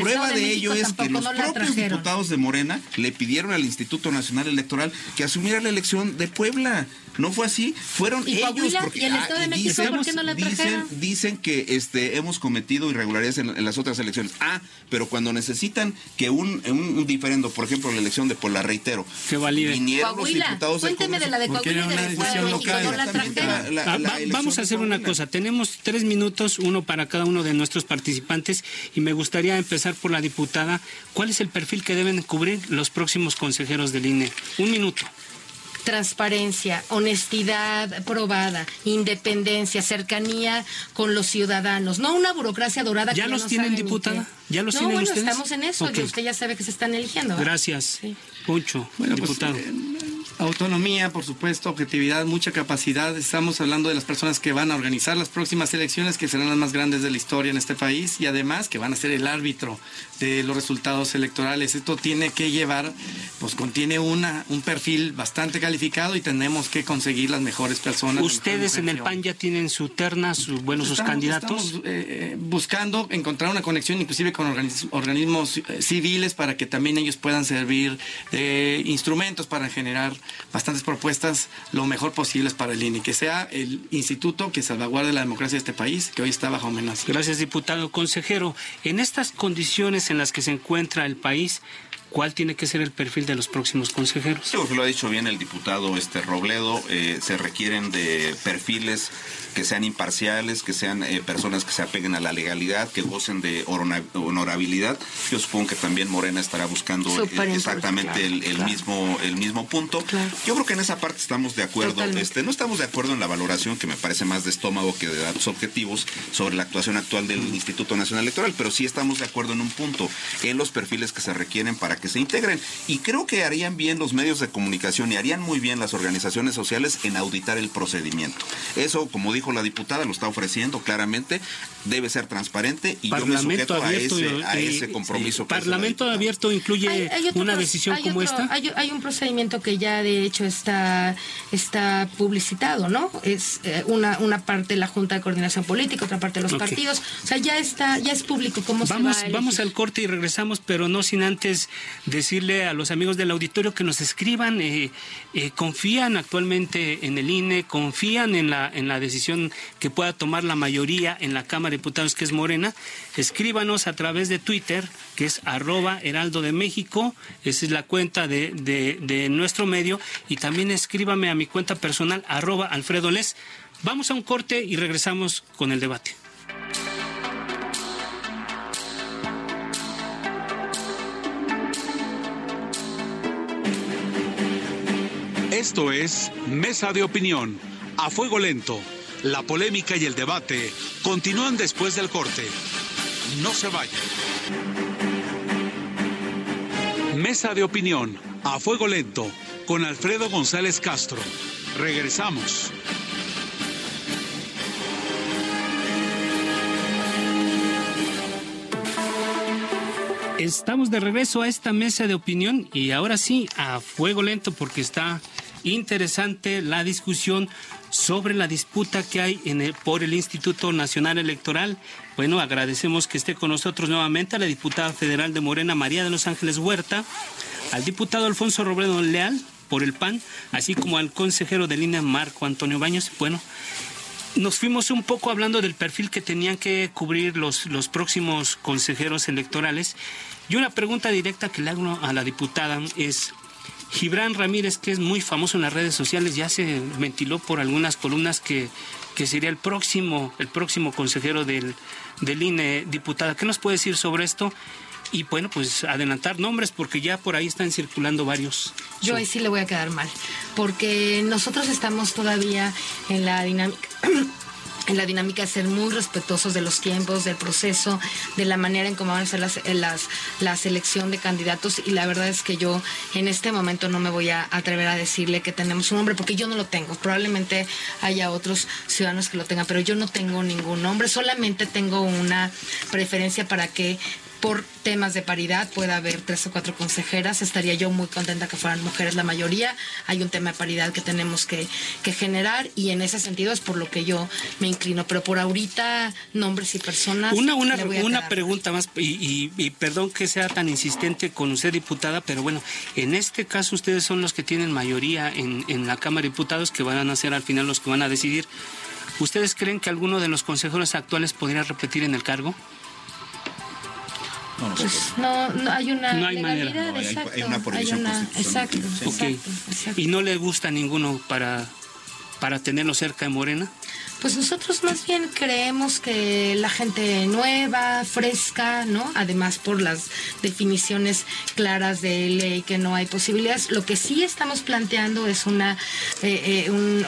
prueba de de ello es que los no propios trajeron. diputados de Morena le pidieron al Instituto Nacional Electoral que asumiera la elección de Puebla. No fue así, fueron ¿Y ellos Coahuila? porque ¿Y el Estado de México por qué no la dicen, dicen que este hemos cometido irregularidades en, en las otras elecciones. Ah, pero cuando necesitan que un, un diferendo, por ejemplo, la elección de por la reitero, que valide. vinieron los diputados Cuénteme de la de Coahuila y de Estado de México, no la. Ah, va- vamos a hacer una cosa. Tenemos tres minutos, uno para cada uno de nuestros participantes, y me gustaría empezar por la diputada. ¿Cuál es el perfil que deben cubrir los próximos consejeros del INE? Un minuto. Transparencia, honestidad probada, independencia, cercanía con los ciudadanos, no una burocracia dorada. ¿Ya que los no tienen, diputada? ¿Ya los no, tienen bueno, ustedes? estamos en eso, Ok. y usted ya sabe que se están eligiendo. ¿verdad? Gracias. Sí. Poncho, Bueno, pues, diputado. eh, autonomía, por supuesto, objetividad, mucha capacidad. Estamos hablando de las personas que van a organizar las próximas elecciones, que serán las más grandes de la historia en este país, y además que van a ser el árbitro de los resultados electorales. Esto tiene que llevar, pues contiene una, un perfil bastante calificado y tenemos que conseguir las mejores personas. Ustedes en el PAN ya tienen su terna, su, bueno, sus Estamos- candidatos. estamos, eh, buscando encontrar una conexión inclusive con organismos eh, civiles para que también ellos puedan servir de instrumentos para generar bastantes propuestas lo mejor posibles para el INE, que sea el instituto que salvaguarde la democracia de este país, que hoy está bajo amenaza. Gracias, diputado. Consejero, en estas condiciones en las que se encuentra el país, ¿cuál tiene que ser el perfil de los próximos consejeros? Creo que lo ha dicho bien el diputado este Robledo, eh, se requieren de perfiles que sean imparciales, que sean eh, personas que se apeguen a la legalidad, que gocen de honorabilidad. Yo supongo que también Morena estará buscando eh, exactamente claro, el, el claro. mismo el mismo punto. Claro. Yo creo que en esa parte estamos de acuerdo. Totalmente. Este, no estamos de acuerdo en la valoración que me parece más de estómago que de datos objetivos sobre la actuación actual del Instituto Nacional Electoral, pero sí estamos de acuerdo en un punto, en los perfiles que se requieren para que se integren. Y creo que harían bien los medios de comunicación y harían muy bien las organizaciones sociales en auditar el procedimiento. Eso, como dijo la diputada, lo está ofreciendo claramente, debe ser transparente y yo me Parlamento sujeto a abierto. ese, a ese compromiso. sí, que Parlamento abierto incluye Hay- hay otro una decisión hay como otro- esta. Hay, hay un procedimiento que ya de hecho está, está publicitado, ¿no? Es eh, una, una parte la Junta de Coordinación Política, otra parte los Ok. partidos. O sea, ya está, ya es público cómo Vamos, se va a vamos al corte y regresamos, pero no sin antes decirle a los amigos del auditorio que nos escriban, eh, eh, confían actualmente en el INE, confían en la, en la decisión que pueda tomar la mayoría en la Cámara de Diputados, que es Morena. Escríbanos a través de Twitter, que es arroba heraldo de México, esa es la cuenta de, de- nuestro medio, y también escríbame a mi cuenta personal, arroba Alfredo Les. Vamos a un corte y regresamos con el debate. Esto es Mesa de Opinión, a fuego lento. La polémica y el debate continúan después del corte. No se vayan. Mesa de Opinión, a fuego lento, con Alfredo González Castro. Regresamos. Estamos de regreso a esta mesa de opinión y ahora sí, a fuego lento porque está interesante la discusión sobre la disputa que hay por el Instituto Nacional Electoral. Bueno, agradecemos que esté con nosotros nuevamente a la diputada federal de Morena, María de los Ángeles Huerta, al diputado Alfonso Robledo Leal por el PAN, así como al consejero de línea Marco Antonio Baños. Bueno, nos fuimos un poco hablando del perfil que tenían que cubrir los, los próximos consejeros electorales. Y una pregunta directa que le hago a la diputada es, Gibran Ramírez, que es muy famoso en las redes sociales, ya se ventiló por algunas columnas que, que sería el próximo, el próximo consejero del, del INE, diputada. ¿Qué nos puede decir sobre esto? Y bueno, pues adelantar nombres porque ya por ahí están circulando varios. Yo ahí sí le voy a quedar mal, porque nosotros estamos todavía en la dinámica. En la dinámica de ser muy respetuosos de los tiempos, del proceso, de la manera en cómo van a ser las, eh, las, la selección de candidatos. Y la verdad es que yo en este momento no me voy a atrever a decirle que tenemos un nombre, porque yo no lo tengo. Probablemente haya otros ciudadanos que lo tengan, pero yo no tengo ningún nombre. Solamente tengo una preferencia para que por temas de paridad pueda haber tres o cuatro consejeras. Estaría yo muy contenta que fueran mujeres la mayoría. Hay un tema de paridad que tenemos que, que generar y en ese sentido es por lo que yo me inclino. Pero por ahorita, nombres y personas. Una, una, una pregunta más, y, y- y perdón que sea tan insistente con usted, diputada, pero bueno, en este caso ustedes son los que tienen mayoría en, en la Cámara de Diputados, que van a ser al final los que van a decidir. ¿Ustedes creen que alguno de los consejeros actuales podría repetir en el cargo? Pues no, no hay una No hay manera. legalidad, No, hay- hay exacto. una prohibición una- constitucional. exacto, Ok. exacto, exacto. ¿Y no le gusta ninguno para, para tenerlo cerca de Morena? Pues nosotros más bien creemos que la gente nueva, fresca, ¿no? Además por las definiciones claras de ley que no hay posibilidades. Lo que sí estamos planteando es una eh, eh, un-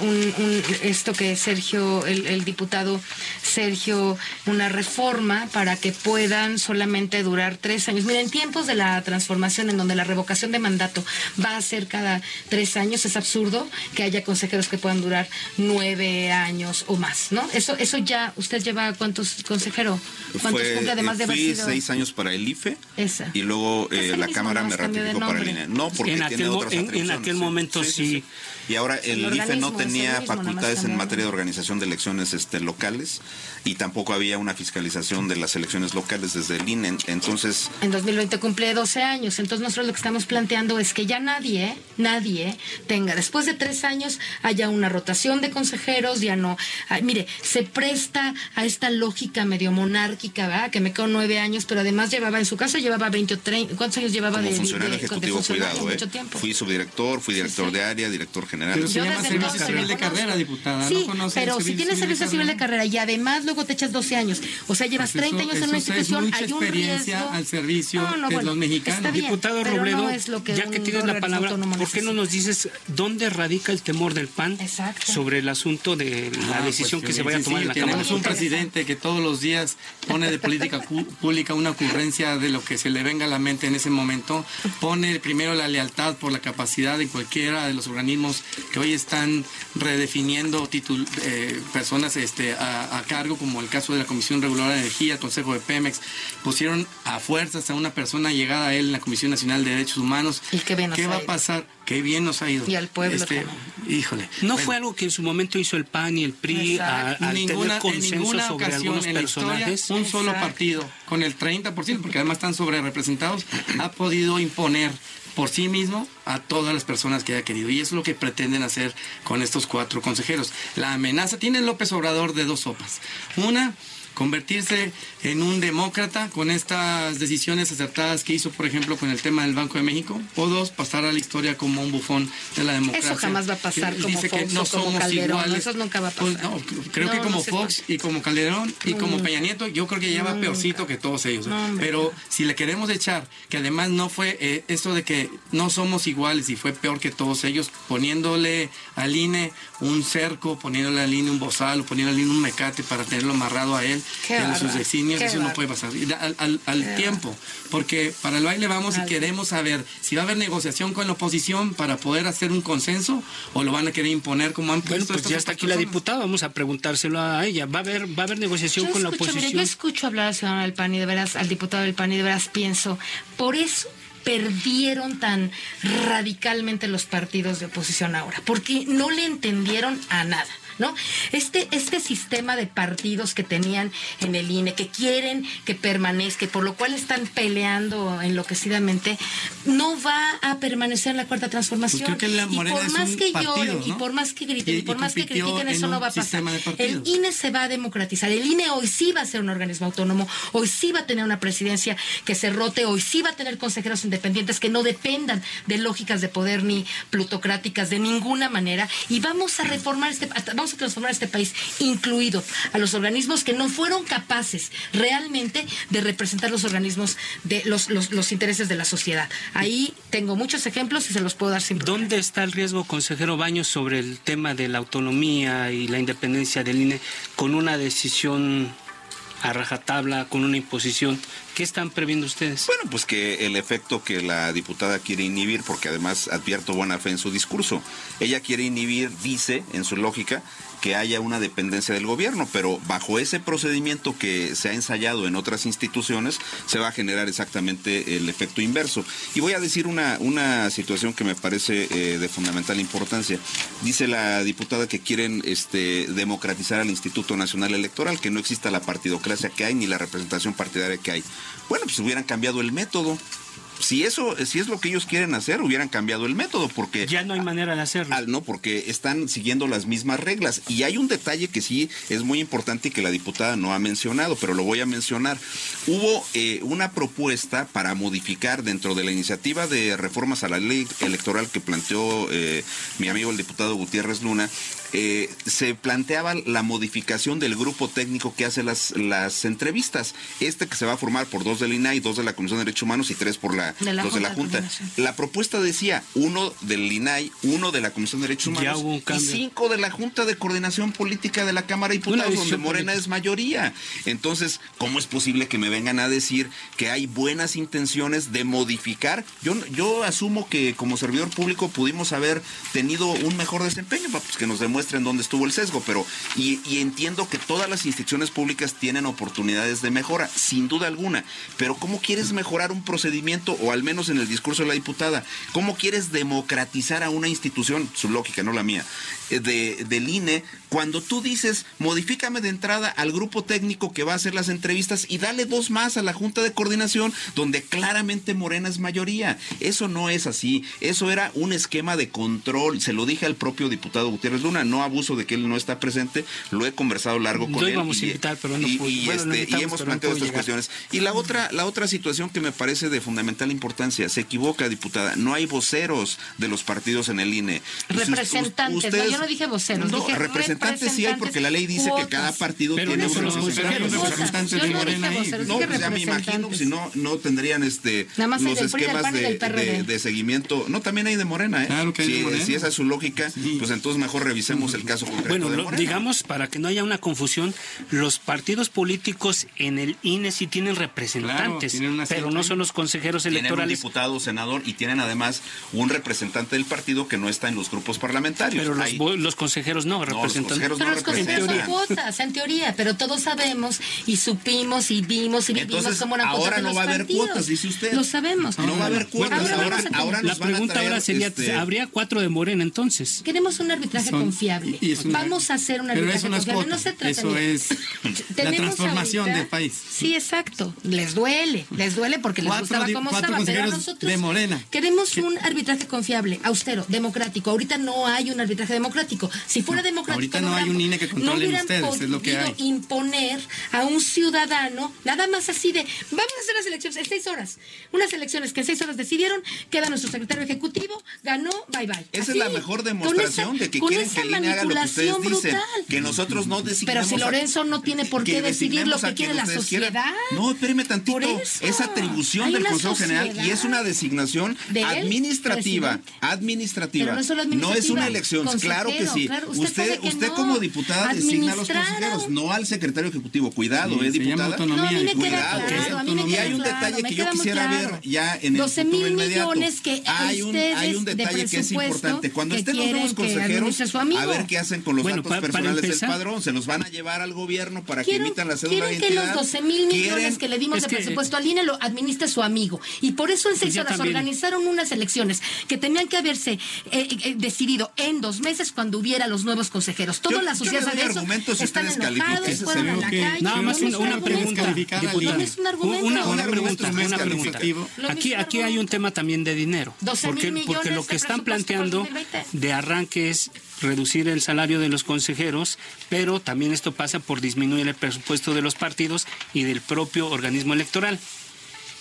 esto que Sergio, el, el diputado Sergio, una reforma para que puedan solamente durar tres años. Miren, en tiempos de la transformación en donde la revocación de mandato va a ser cada tres años, es absurdo que haya consejeros que puedan durar nueve años o más, ¿no? Eso, eso ya, ¿usted lleva cuántos consejeros? ¿Cuántos Fue, cumple además de eh, fui sido? seis años para el IFE Esa. y luego eh, la Cámara me más ratificó para el. INE. No, porque En tiene aquel mo- otras en- en aquel momento sí. Y ahora el, El IFE no tenía mismo, facultades en materia de organización de elecciones este, locales y tampoco había una fiscalización de las elecciones locales desde el INE. Entonces, En 2020 cumple 12 años, entonces nosotros lo que estamos planteando es que ya nadie, nadie tenga, después de tres años, haya una rotación de consejeros, ya no. ay, mire, se presta a esta lógica medio monárquica, ¿verdad? Que me quedo nueve años, pero además llevaba, en su caso llevaba 20 o 30, ¿cuántos años llevaba como de, funcionario de- ejecutivo, cuidado, ¿eh? Mucho tiempo. Fui subdirector, fui director de área, director general. Pero se Yo llama desde servicio entonces civil de carrera, diputada. Sí, ¿no pero si tienes servicio civil de carrera y además luego te echas 12 años, o sea, llevas Pues 30 eso- años en una institución, mucha hay un experiencia riesgo. al servicio No, no, de bueno, los mexicanos. bien, Diputado Robledo, no es lo que ya que tienes la palabra, ¿por qué no nos dices dónde radica el temor del PAN Exacto. sobre el asunto de la Ah, decisión pues, que se vaya a tomar en la. Cámara? Tenemos un presidente que todos los días pone de política pública una ocurrencia de lo que se le venga a la mente en ese momento. Pone primero la lealtad por la capacidad de cualquiera de los organismos que hoy están redefiniendo titul- eh, personas este, a, a cargo, como el caso de la Comisión Reguladora de Energía, el Consejo de Pemex. Pusieron a fuerzas a una persona llegada a él en la Comisión Nacional de Derechos Humanos. Y qué bien nos ha va a pasar? Qué bien nos ha ido. Y al pueblo Este. Híjole. ¿No Bueno. fue algo que en su momento hizo el PAN y el PRI a- Exacto. al ninguna, tener en ninguna sobre ocasión algunos en la historia un solo Exacto. partido con el 30%, porque además están sobre representados, ha podido imponer por sí mismo a todas las personas que haya querido. Y eso es lo que pretenden hacer con estos cuatro consejeros. La amenaza tiene López Obrador de dos sopas. Una, convertirse en un demócrata con estas decisiones acertadas que hizo, por ejemplo, con el tema del Banco de México. O dos, pasar a la historia como un bufón de la democracia. Eso jamás va a pasar Que como dice que Fox no o como somos Calderón, iguales. eso nunca va a Pues, pasar. no, creo que No, como no Fox y como Calderón y como Nunca. Peña Nieto, yo creo que lleva Nunca. peorcito que todos ellos. ¿eh? No. Pero si le queremos echar, que además no fue eh, esto de que no somos iguales y fue peor que todos ellos, poniéndole al INE un cerco, poniéndole al INE un bozal poniéndole al INE un mecate para tenerlo amarrado a él Qué a sus vecinos, eso no puede pasar. Y da- Al, al- al tiempo, porque para el baile vamos y queremos saber si va a haber negociación con la oposición para poder hacer un consenso o lo van a querer imponer como han Bueno, puesto pues estas ya está aquí la diputada, vamos a preguntárselo a ella. ¿Va a haber, va a haber negociación Yo con la mira, oposición? yo escucho hablar al ciudadano del PAN y de veras, al diputado del PAN y de veras pienso, por eso perdieron tan radicalmente los partidos de oposición ahora, porque no le entendieron a nada. ¿No? Este, este sistema de partidos que tenían en el INE, que quieren que permanezca, por lo cual están peleando enloquecidamente, no va a permanecer en la cuarta transformación. Pues la y por más que partido, lloren, y por más que griten, Y- y, por y más que critiquen, en eso no va a pasar. El. INE se va a democratizar. El INE hoy sí va a ser un organismo autónomo, hoy sí va a tener una presidencia que se rote, hoy sí va a tener consejeros independientes que no dependan de lógicas de poder ni plutocráticas de ninguna manera. Y vamos a reformar este, vamos a transformar este país, incluido a los organismos que no fueron capaces realmente de representar los organismos de los, los, los intereses de la sociedad. Ahí tengo muchos ejemplos y se los puedo dar sin. ¿Dónde está el riesgo, consejero Baños, sobre el tema de la autonomía y la independencia del INE con una decisión a rajatabla, con una imposición? ¿Qué están previendo ustedes? Bueno, pues que el efecto que la diputada quiere inhibir, porque además advierto buena fe en su discurso, ella quiere inhibir, dice, en su lógica, que haya una dependencia del gobierno, pero bajo ese procedimiento que se ha ensayado en otras instituciones, se va a generar exactamente el efecto inverso. Y voy a decir una, una situación que me parece eh, de fundamental importancia. Dice la diputada que quieren este, democratizar al Instituto Nacional Electoral, que no exista la partidocracia que hay ni la representación partidaria que hay. Bueno, pues hubieran cambiado el método. Si eso, si es lo que ellos quieren hacer, hubieran cambiado el método, porque ya no hay manera de hacerlo. no, porque están siguiendo las mismas reglas. Y hay un detalle que sí es muy importante y que la diputada no ha mencionado, pero lo voy a mencionar. Hubo eh, una propuesta para modificar dentro de la iniciativa de reformas a la ley electoral que planteó eh, mi amigo el diputado Gutiérrez Luna, eh, se planteaba la modificación del grupo técnico que hace las, las entrevistas. Este que se va a formar por dos del INAI, dos de la Comisión de Derechos Humanos y tres por la, dos de la Junta. La propuesta decía uno del INAI, uno de la Comisión de Derechos Humanos y cinco de la Junta de Coordinación Política de la Cámara de Diputados, donde Morena es mayoría. Entonces, ¿cómo es posible que me vengan a decir que hay buenas intenciones de modificar? Yo, yo asumo que como servidor público pudimos haber tenido un mejor desempeño, pues que nos demuestre en dónde estuvo el sesgo, pero y, entiendo que todas las instituciones públicas tienen oportunidades de mejora, sin duda alguna, pero ¿cómo quieres mejorar un procedimiento, o al menos en el discurso de la diputada, cómo quieres democratizar a una institución, su lógica, no la mía, eh, de, del INE, cuando tú dices, modifícame de entrada al grupo técnico que va a hacer las entrevistas y dale dos más a la Junta de Coordinación, donde claramente Morena es mayoría. Eso no es así, eso era un esquema de control, se lo dije al propio diputado Gutiérrez Luna, no abuso de que él no está presente, lo he conversado largo con él. y, invitar, pero no y, este, y hemos planteado estas cuestiones. Y la otra, la otra situación que me parece de fundamental importancia, se equivoca, diputada, no hay voceros de los partidos en el INE. Representantes, no, yo no dije voceros, no, dije representantes sí hay porque la ley dice que cada partido tiene no los representantes de Morena ahí. No, pues ya me imagino, si no, no tendrían este los esquemas de, seguimiento. No, también hay de Morena, ¿eh? Claro que si, si esa es su lógica, pues entonces mejor revisemos el caso Bueno, digamos, para que no haya una confusión, los partidos políticos en el INE sí tienen representantes, pero no son los consejeros electorales. Tienen un diputado, senador y tienen además un representante del partido que no está en los grupos parlamentarios. Pero los, consejeros no, representan. pero los consejeros son cuotas, en teoría, pero todos sabemos y supimos y vimos y vivimos como una ahora no va a haber cuotas, dice usted. Lo sabemos. No va a haber cuotas. ahora, ahora, la pregunta ahora sería, este, ¿habría cuatro de Morena entonces? Queremos un arbitraje confiable Vamos a hacer una Pero No se trata Eso es la transformación del país. Sí, exacto. Les duele, les duele porque les gustaba cómo estaba. Pero nosotros de Morena. queremos un arbitraje confiable, austero, democrático. Ahorita no hay un arbitraje democrático. Si fuera democrático. Ahorita no, hay un INE que controle no ustedes, es lo que hay. imponer a un ciudadano, nada más así de, vamos a hacer las elecciones en seis horas. Unas elecciones que en seis horas decidieron, queda nuestro secretario ejecutivo, ganó, bye bye. Esa es la mejor demostración de que quieren que manipulación brutal. que nosotros no decidimos. Pero si Lorenzo no tiene por qué decidir lo que quiere la sociedad. No, espéreme tantito. Es atribución del Consejo General y es una designación administrativa. Administrativa. No, es una elección. Claro que sí. usted, usted, como diputada designa a los consejeros, no al secretario ejecutivo. Cuidado, ¿eh, diputada? No, a mí me queda claro. Y hay un detalle que yo quisiera ver ya en el 12 mil millones que hay un, hay un detalle que es importante. Cuando estén los nuevos consejeros, a ver qué hacen con los datos personales del padrón. Se los van a llevar al gobierno para que emitan la cédula de identidad. que los 12 mil millones que le dimos de presupuesto al INE lo administre su amigo. Y por eso en seis horas organizaron unas elecciones que tenían que haberse eh, eh, decidido en dos meses cuando hubiera los nuevos consejeros. Toda la sociedad de eso están enojados, fueron a la calle. Nada más una, pregunta, Una, una pregunta, una pregunta. Aquí, aquí hay un tema también de dinero. Porque, porque lo que están planteando de arranque es reducir el salario de los consejeros, pero también esto pasa por disminuir el presupuesto de los partidos y del propio organismo electoral.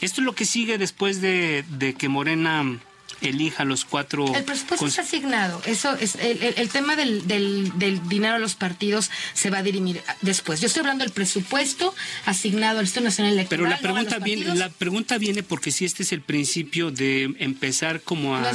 Esto es lo que sigue después de, que Morena elija los cuatro. El presupuesto está asignado. Eso es el, tema del, dinero a los partidos se va a dirimir después. Yo estoy hablando del presupuesto asignado al Estado Nacional Electoral. Pero la pregunta viene, la pregunta viene porque si este es el principio de empezar como a,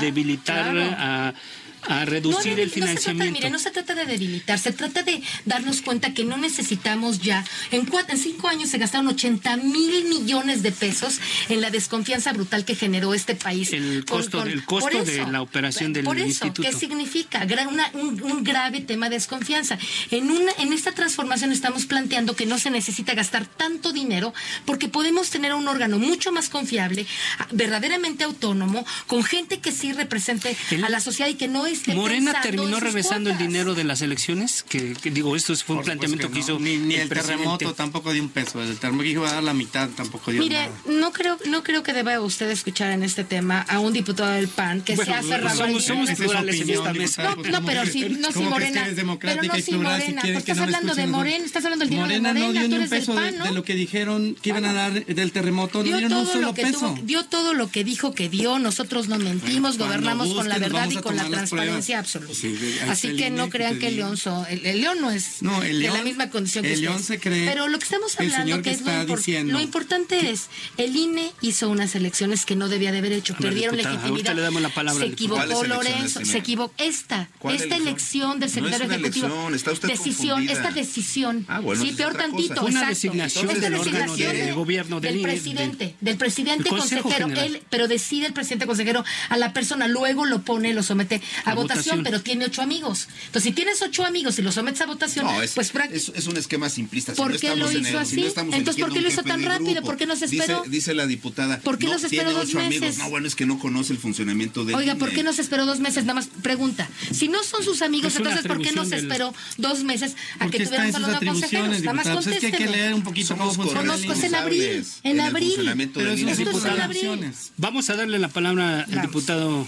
debilitar a a reducir el financiamiento. No se, trata, de debilitar, se trata de darnos cuenta que no necesitamos ya. En, cuatro, en cinco años se gastaron 80 mil millones de pesos en la desconfianza brutal que generó este país. El costo, costo de la operación del por eso, instituto. ¿Qué significa? un, grave tema de desconfianza. En, una, en esta transformación estamos planteando que no se necesita gastar tanto dinero porque podemos tener un órgano mucho más confiable, verdaderamente autónomo, con gente que sí represente a la sociedad y que no esté Morena terminó regresando el dinero de las elecciones, que, que digo, esto fue un Por planteamiento que, no. hizo Ni, ni el, presidente. terremoto tampoco dio un peso. El terremoto que iba a dar la mitad tampoco dio Mire, nada. no creo, no creo que deba usted escuchar en este tema a un diputado del PAN que Bueno, se ha cerrado somos- el somos plurales en esta mesa. No, pues, no, pero que- si, no si que Morena. pero no y si plural, si Morena. Pues que estás no hablando de. Morena, estás hablando del dinero Morena de no Morena, dio tú ni un peso de, PAN, ¿no? de lo que dijeron que iban a dar del terremoto, no Dio dieron un todo, solo lo que peso. tuvo, dio todo lo que dijo que dio, nosotros no mentimos, gobernamos con la verdad y con la las transparencia absoluta. Sí, Así que no crean te que el. León, so- el, el León no es No, el de la misma condición que el. León se cree Pero lo que estamos hablando, que que es lo, impor- diciendo lo importante es, el INE hizo unas elecciones que no debía de haber hecho, ver, perdieron diputada, legitimidad. le damos la palabra se al diputado. ¿Cuáles equivocó Lorenzo, se equivocó esta, ¿Cuál esta elección? elección del secretario ejecutivo. decisión, confundida. esta decisión. Ah, bueno, sí, peor tantito, una exacto. designación Esta del órgano designación de de- gobierno del del INE, presidente, del presidente consejero, él, pero decide el presidente consejero a la persona, luego lo pone, lo somete a, A votación, votación. pero tiene ocho amigos. Entonces, si tienes ocho amigos y lo sometes a votación, No, es, pues prácti- es, es un esquema simplista. Si ¿Por no qué lo en hizo si así? no Entonces, ¿por qué lo hizo tan de rápido? ¿Por qué no se Dice- esperó? Dice, la diputada. ¿Por qué no, no se esperó dos ocho amigos. meses? No, bueno, es que no conoce el funcionamiento del Oiga, ¿por qué no se esperó dos meses? Nada más pregunta. Si no son sus amigos, entonces ¿por qué no se atribución del- esperó dos meses a que tuvieran solo dos consejeros? Nada más. Pues es que hay que leer un poquito cómo funciona en abril, en abril. de. Vamos a darle la palabra al diputado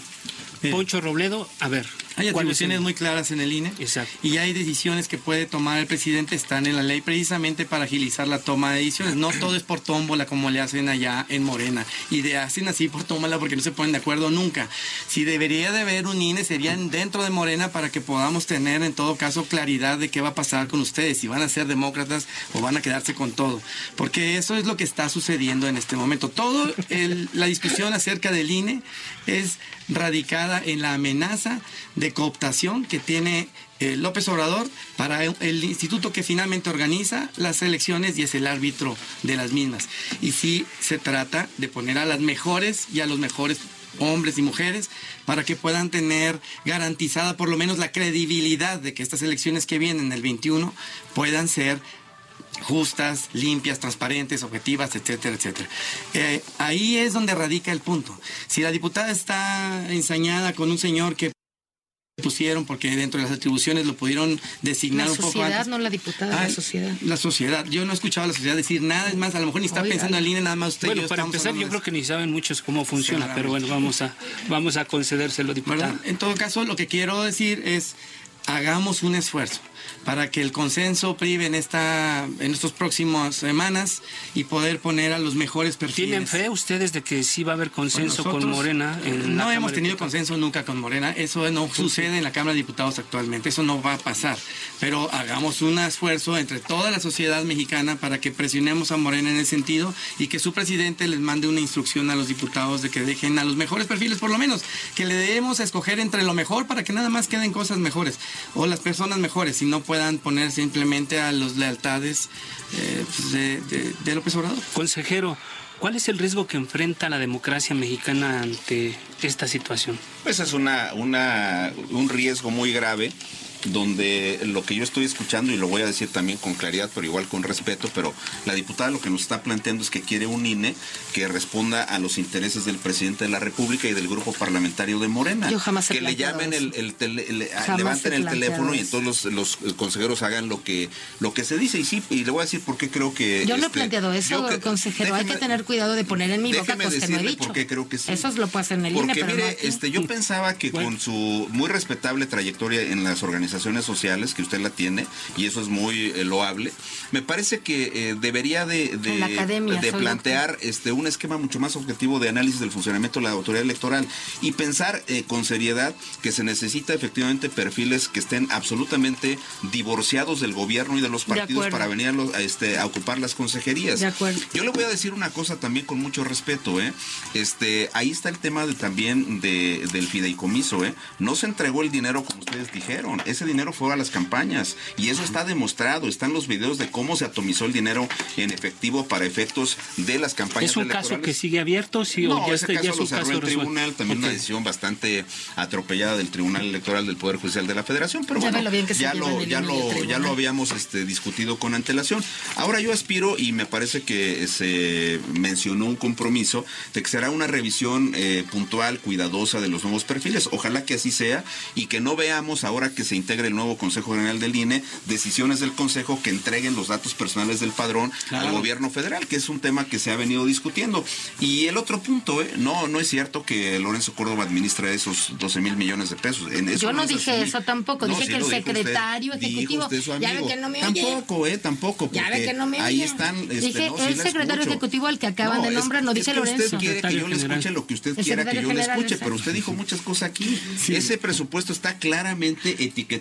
Bien. Poncho Robledo. A ver. Hay ¿cuál es atribuciones el- muy claras en el INE Exacto. y hay decisiones que puede tomar el presidente, están en la ley precisamente para agilizar la toma de decisiones. No todo es por tómbola como le hacen allá en Morena y de hacen así por tómbola porque no se ponen de acuerdo nunca. Si debería de haber un INE serían dentro de Morena para que podamos tener en todo caso claridad de qué va a pasar con ustedes, si van a ser demócratas o van a quedarse con todo. Porque eso es lo que está sucediendo en este momento. Todo el- la discusión acerca del INE es radicada en la amenaza de cooptación que tiene eh, López Obrador para el, el instituto que finalmente organiza las elecciones y es el árbitro de las mismas. Y sí se trata de poner a las mejores y a los mejores hombres y mujeres para que puedan tener garantizada por lo menos la credibilidad de que estas elecciones que vienen el 21 puedan ser justas, limpias, transparentes, objetivas, etcétera, etcétera. Eh, ahí es donde radica el punto. Si la diputada está ensañada con un señor que pusieron porque dentro de las atribuciones lo pudieron designar La un poco sociedad, antes. no la diputada, la sociedad. La sociedad. Yo no he escuchado a la sociedad decir nada, es más, a lo mejor ni está Oiga. pensando en línea, nada más usted y Bueno, yo para empezar, yo creo que ni saben muchos cómo funciona, Sí, pero bueno, vamos a, vamos a concedérselo, diputado. ¿verdad? En todo caso, lo que quiero decir es, hagamos un esfuerzo para que el consenso prive en esta en estas próximas semanas y poder poner a los mejores perfiles. ¿Tienen fe ustedes de que sí va a haber consenso con Morena? en no hemos tenido consenso nunca con Morena. Eso no sucede en la Cámara de Diputados actualmente. Eso no va a pasar. Pero hagamos un esfuerzo entre toda la sociedad mexicana para que presionemos a Morena en ese sentido y que su presidente les mande una instrucción a los diputados de que dejen a los mejores perfiles, por lo menos, que le debemos a escoger entre lo mejor para que nada más queden cosas mejores o las personas mejores y no puedan poner simplemente a los lealtades eh, pues, de, de- de López Obrador. Consejero, ¿cuál es el riesgo que enfrenta la democracia mexicana ante esta situación? Pues es una, una, un riesgo muy grave donde lo que yo estoy escuchando, y lo voy a decir también con claridad, pero igual con respeto, pero la diputada lo que nos está planteando es que quiere un INE que responda a los intereses del presidente de la República y del grupo parlamentario de Morena. Yo jamás he Que le planteado llamen el, eso. el tele- el- Jamás levanten el teléfono y entonces los, los consejeros hagan lo que, lo que se dice. Y sí, y le voy a decir por qué creo que... Yo no he este, planteado eso, que- consejero. Hay que tener cuidado de poner en mi boca cosas que no he dicho. por qué creo que sí. Eso lo puede hacer en el INE, Porque pero mire, no este, yo pensaba que Bueno. con su muy respetable trayectoria en las organizaciones sociales, que usted la tiene, y eso es muy eh, loable, me parece que eh, debería de, de, academia, plantear este, un esquema mucho más objetivo de análisis del funcionamiento de la autoridad electoral y pensar eh, con seriedad que se necesita efectivamente perfiles que estén absolutamente divorciados del gobierno y de los partidos para venir a, los- a, este, a ocupar las consejerías. De acuerdo. Yo le voy a decir una cosa también con mucho respeto, ¿eh? Este, ahí está el tema de, también de, del fideicomiso, ¿eh? No se entregó el dinero como ustedes dijeron. Ese dinero fue a las campañas. Y eso está demostrado. Están los videos de cómo se atomizó el dinero en efectivo para efectos de las campañas ¿Es un caso que sigue abierto? Sí, no, o ya ese este- ya caso es lo un cerró caso el resuelto? tribunal, también una decisión bastante atropellada del Tribunal Electoral del Poder Judicial de la Federación, pero Ya bueno, lo bien que se ya, lo, ya, lo, ya lo habíamos este, discutido con antelación. Ahora yo aspiro, y me parece que se mencionó un compromiso, de que será una revisión eh, puntual, cuidadosa de los nuevos perfiles. Ojalá que así sea y que no veamos ahora que se integre el nuevo Consejo General del INE, decisiones del Consejo que entreguen los datos personales del padrón al gobierno federal, que es un tema que se ha venido discutiendo. Y el otro punto, ¿eh? no, no es cierto que Lorenzo Córdoba administra esos 12 mil millones de pesos. En eso Yo no es dije eso tampoco, dije que el usted. secretario Dijo ejecutivo- usted su Ya ve que no me oye. Tampoco, ¿eh? Tampoco. Ya ve porque que no me Ahí están. este, Dije no, el secretario escucho. ejecutivo al que acaban de es- nombrar, no es dice que Lorenzo. usted quiere que yo le escuche lo que usted quiera que yo le escuche, pero usted dijo muchas cosas aquí. Ese presupuesto está claramente etiquetado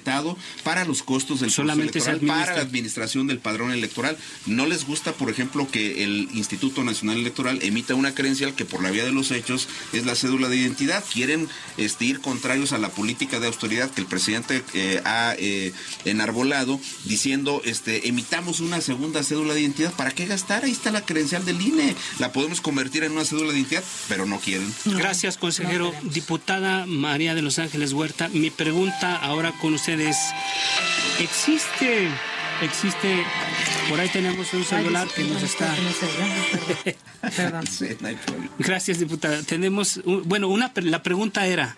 para los costos del Solamente se electoral, para la administración del padrón electoral. No les gusta, por ejemplo, que el Instituto Nacional Electoral emita una credencial que por la vía de los hechos es la cédula de identidad. Quieren este, ir contrarios a la política de austeridad que el presidente eh, ha eh, enarbolado, diciendo, este, emitamos una segunda cédula de identidad. ¿Para qué gastar? Ahí está la credencial del INE. La podemos convertir en una cédula de identidad, pero no quieren. Gracias, consejero. Diputada María de Los Ángeles Huerta, mi pregunta ahora con ustedes, ¿existe, existe, por ahí tenemos un celular que nos está... Perdón. Sí, no hay problema. Gracias, diputada. Tenemos, un- bueno, una, la pregunta era,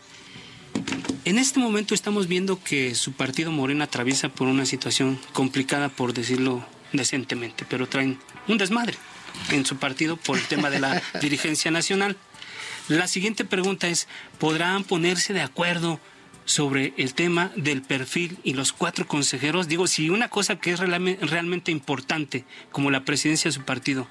en este momento estamos viendo que su partido Morena atraviesa por una situación complicada, por decirlo decentemente, pero traen un desmadre en su partido por el tema de la dirigencia nacional. La siguiente pregunta es, ¿podrán ponerse de acuerdo sobre el tema del perfil y los cuatro consejeros? Digo, si una cosa que es realme- realmente importante, como la presidencia de su partido,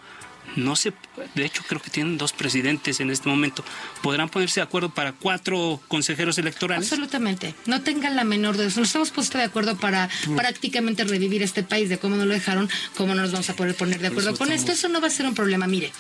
no se, de hecho creo que tienen dos presidentes en este momento, ¿podrán ponerse de acuerdo para cuatro consejeros electorales? Absolutamente. No tengan la menor eso. Nos hemos puesto de acuerdo para prácticamente revivir este país de cómo no lo dejaron, cómo no nos vamos a poder poner de acuerdo con esto. Eso no va a ser un problema. Mire,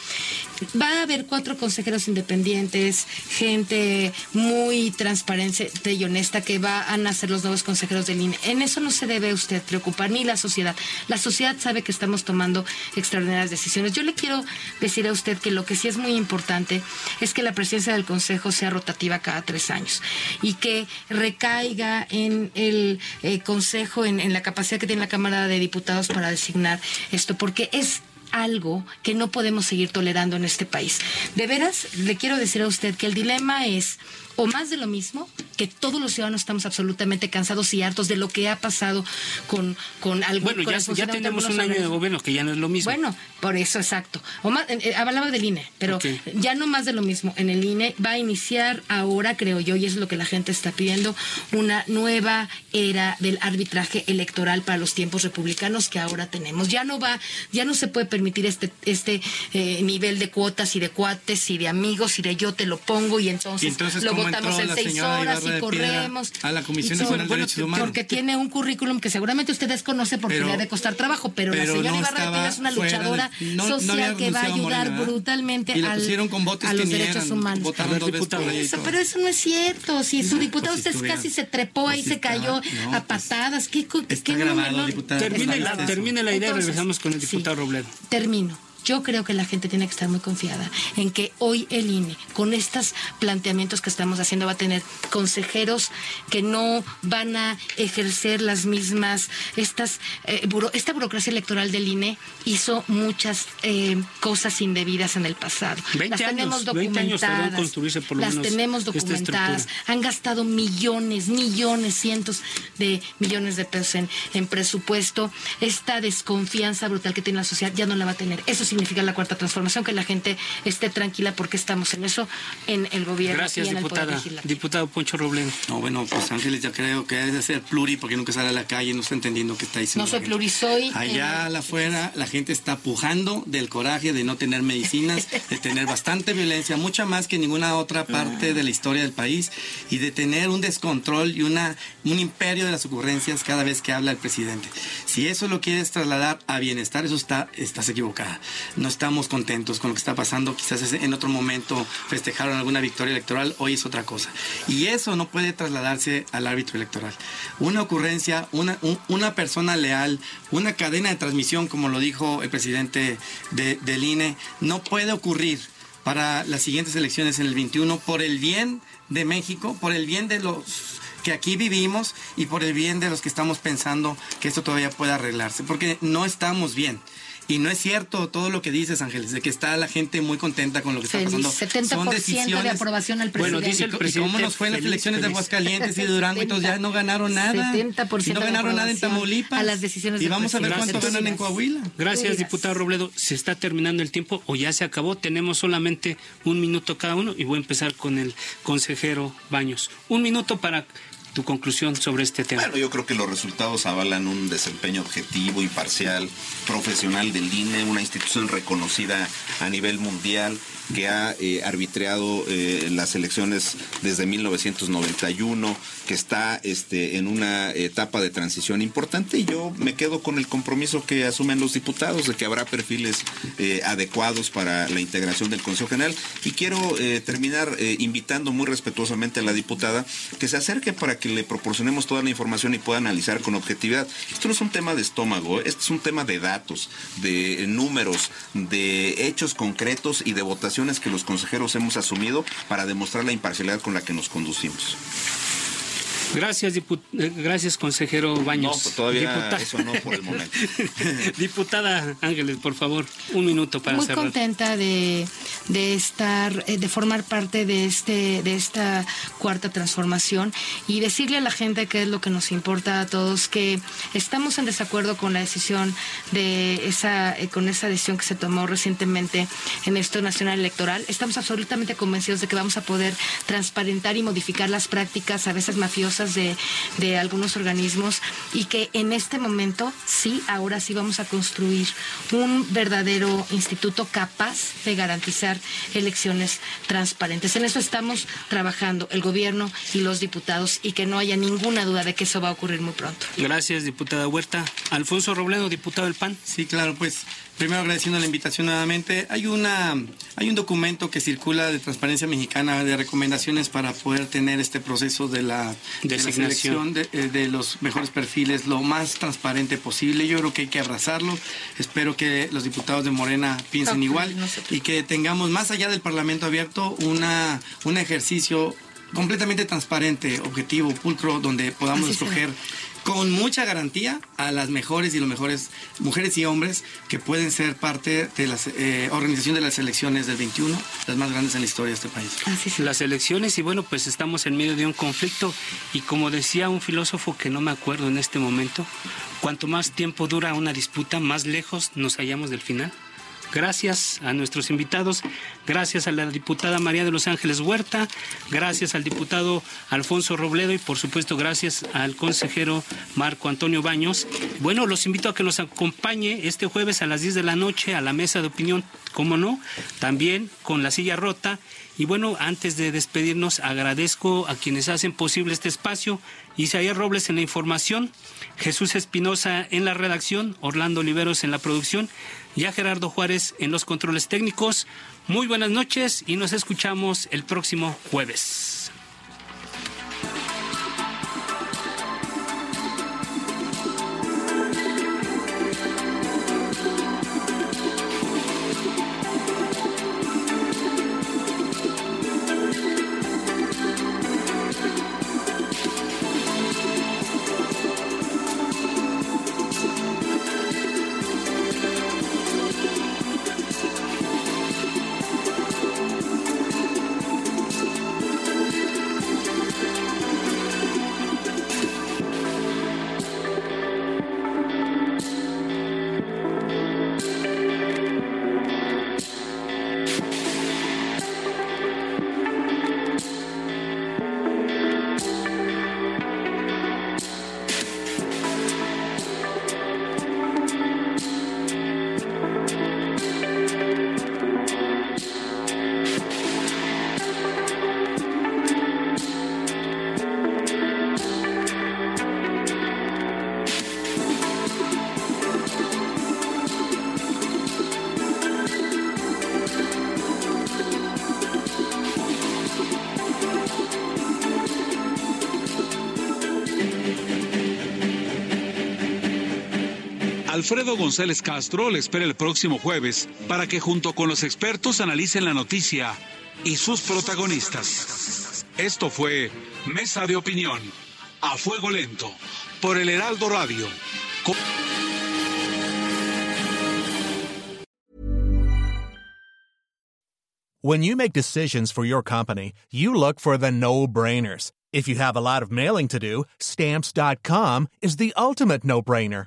va a haber cuatro consejeros independientes, gente muy transparente y honesta que van a ser los nuevos consejeros del INE. En eso no se debe usted preocupar, ni la sociedad. La sociedad sabe que estamos tomando extraordinarias decisiones. Yo le quiero decir a usted que lo que sí es muy importante es que la presidencia del Consejo sea rotativa cada tres años y que recaiga en el eh, Consejo, en la capacidad que tiene la Cámara de Diputados para designar esto, porque es algo que no podemos seguir tolerando en este país. De veras, le quiero decir a usted que el dilema es o más de lo mismo, que todos los ciudadanos estamos absolutamente cansados y hartos de lo que ha pasado con, con algún Bueno, con ya, ya tenemos un año de gobierno que ya no es lo mismo. Bueno, por eso, exacto. O más, eh, eh, hablaba del INE, pero ya no más de lo mismo. En el INE va a iniciar ahora, creo yo, y es lo que la gente está pidiendo, una nueva era del arbitraje electoral para los tiempos republicanos que ahora tenemos. Ya no va, ya no se puede permitir este, este eh, nivel de cuotas y de cuates y de amigos y de yo te lo pongo y entonces, Y entonces, lo ¿cómo votamos en seis horas y corremos. a la Comisión. Nacional de Derechos Humanos? Porque tiene un currículum que seguramente usted desconoce porque Pero- le ha de costar trabajo, pero, pero la señora no Ibarra es una luchadora de- no- no social que va a ayudar Morena, ¿verdad? brutalmente Y la al- pusieron con votos a los derechos eran, humanos. votaron A ver, dos veces diputado. por ella y Eso, pero eso no es cierto. Si su diputado pues si usted estuviera. casi se trepó ahí, Pues se cayó a pues, patadas. ¿Qué, está qué grabado, número? diputada. Termine la, idea y regresamos con el diputado Robledo. Termino. Yo creo que la gente tiene que estar muy confiada en que hoy el INE, con estos planteamientos que estamos haciendo, va a tener consejeros que no van a ejercer las mismas, estas, eh, buro- esta burocracia electoral del INE hizo muchas eh, cosas indebidas en el pasado. 20 las tenemos años, 20 años tardó en documentadas. construirse por lo las menos tenemos documentadas. Han gastado millones, millones, cientos de millones de pesos en, en presupuesto. Esta desconfianza brutal que tiene la sociedad ya no la va a tener. Eso significa la cuarta transformación, que la gente esté tranquila porque estamos en eso, en el gobierno Gracias, y en el Poder diputada. Diputado Poncho Robledo. No, bueno, pues Ángeles, yo creo que debe de ser pluri porque nunca sale a la calle, no está entendiendo qué está diciendo. No soy pluri, soy, Allá eh, afuera la gente está pujando del coraje de no tener medicinas, de tener bastante violencia, mucha más que ninguna otra parte de la historia del país y de tener un descontrol y una, un imperio de las ocurrencias cada vez que habla el presidente. Si eso lo quieres trasladar a bienestar, eso está, estás equivocada. No estamos contentos con lo que está pasando. Quizás en otro momento festejaron alguna victoria electoral, hoy es otra cosa. Y eso no puede trasladarse al árbitro electoral. Una ocurrencia, una, una persona leal, una cadena de transmisión, como lo dijo el presidente del INE, no puede ocurrir para las siguientes elecciones en el 21 por el bien de México, por el bien de los que aquí vivimos y por el bien de los que estamos pensando que esto todavía pueda arreglarse, porque no estamos bien. Y no es cierto todo lo que dices, Ángeles, de que está la gente muy contenta con lo que está pasando. 70% de aprobación al presidente. Bueno, dice el presidente. ¿Y cómo nos fue en las elecciones de Aguascalientes y de Durango? Entonces ya no ganaron nada. 70% y no ganaron nada en Tamaulipas. A las decisiones y vamos a ver cuánto ganan en Coahuila. Gracias, diputado Robledo. Se está terminando el tiempo o ya se acabó. Tenemos solamente un minuto cada uno y voy a empezar con el consejero Baños. Un minuto para tu conclusión sobre este tema. Bueno, yo creo que los resultados avalan un desempeño objetivo, imparcial, profesional del INE, una institución reconocida a nivel mundial que ha eh, arbitreado eh, las elecciones desde 1991, que está este, en una etapa de transición importante y yo me quedo con el compromiso que asumen los diputados de que habrá perfiles eh, adecuados para la integración del Consejo General y quiero terminar invitando muy respetuosamente a la diputada que se acerque para que le proporcionemos toda la información y pueda analizar con objetividad. Esto no es un tema de estómago, esto es un tema de datos, de números, de hechos concretos y de votación que los consejeros hemos asumido para demostrar la imparcialidad con la que nos conducimos. Gracias, eh, gracias consejero Baños. No, pues todavía eso no por el momento. Diputada Ángeles, por favor, un minuto para Muy contenta de, de, estar, eh, de formar parte de este, de esta cuarta transformación y decirle a la gente que es lo que nos importa a todos, que estamos en desacuerdo con la decisión de esa, eh, con esa decisión que se tomó recientemente en el Instituto Nacional Electoral. Estamos absolutamente convencidos de que vamos a poder transparentar y modificar las prácticas a veces mafiosas de, algunos organismos y que en este momento sí, ahora sí vamos a construir un verdadero instituto capaz de garantizar elecciones transparentes. En eso estamos trabajando el gobierno y los diputados y que no haya ninguna duda de que eso va a ocurrir muy pronto. Gracias, diputada Huerta. Alfonso Robledo, diputado del PAN. Sí, claro, pues Primero agradeciendo la invitación nuevamente. Hay una hay un documento que circula de Transparencia Mexicana de recomendaciones para poder tener este proceso de la, selección de, eh, de, los mejores perfiles lo más transparente posible. Yo creo que hay que abrazarlo. Espero que los diputados de Morena piensen igual y que tengamos más allá del Parlamento abierto una un ejercicio completamente transparente, objetivo, pulcro, donde podamos escoger con mucha garantía a las mejores y los mejores mujeres y hombres que pueden ser parte de la eh, organización de las elecciones del 21, las más grandes en la historia de este país. Las elecciones y bueno, pues estamos en medio de un conflicto y como decía un filósofo que no me acuerdo en este momento, cuanto más tiempo dura una disputa, más lejos nos hallamos del final. Gracias a nuestros invitados, gracias a la diputada María de los Ángeles Huerta, gracias al diputado Alfonso Robledo y por supuesto gracias al consejero Marco Antonio Baños. Bueno, los invito a que nos acompañe este jueves a las 10 de la noche a la mesa de opinión, como no, también con la silla rota. Y bueno, antes de despedirnos, agradezco a quienes hacen posible este espacio. Isaías Robles en la información, Jesús Espinosa en la redacción, Orlando Oliveros en la producción y a Gerardo Juárez en los controles técnicos. Muy buenas noches y nos escuchamos el próximo jueves. Alfredo González Castro le espera el próximo jueves para que junto con los expertos analicen la noticia y sus protagonistas. Esto fue Mesa de Opinión, a fuego lento, por el Heraldo Radio. When you make decisions for your company, you look for the no-brainers. If you have a lot of mailing to do, stamps.com is the ultimate no-brainer.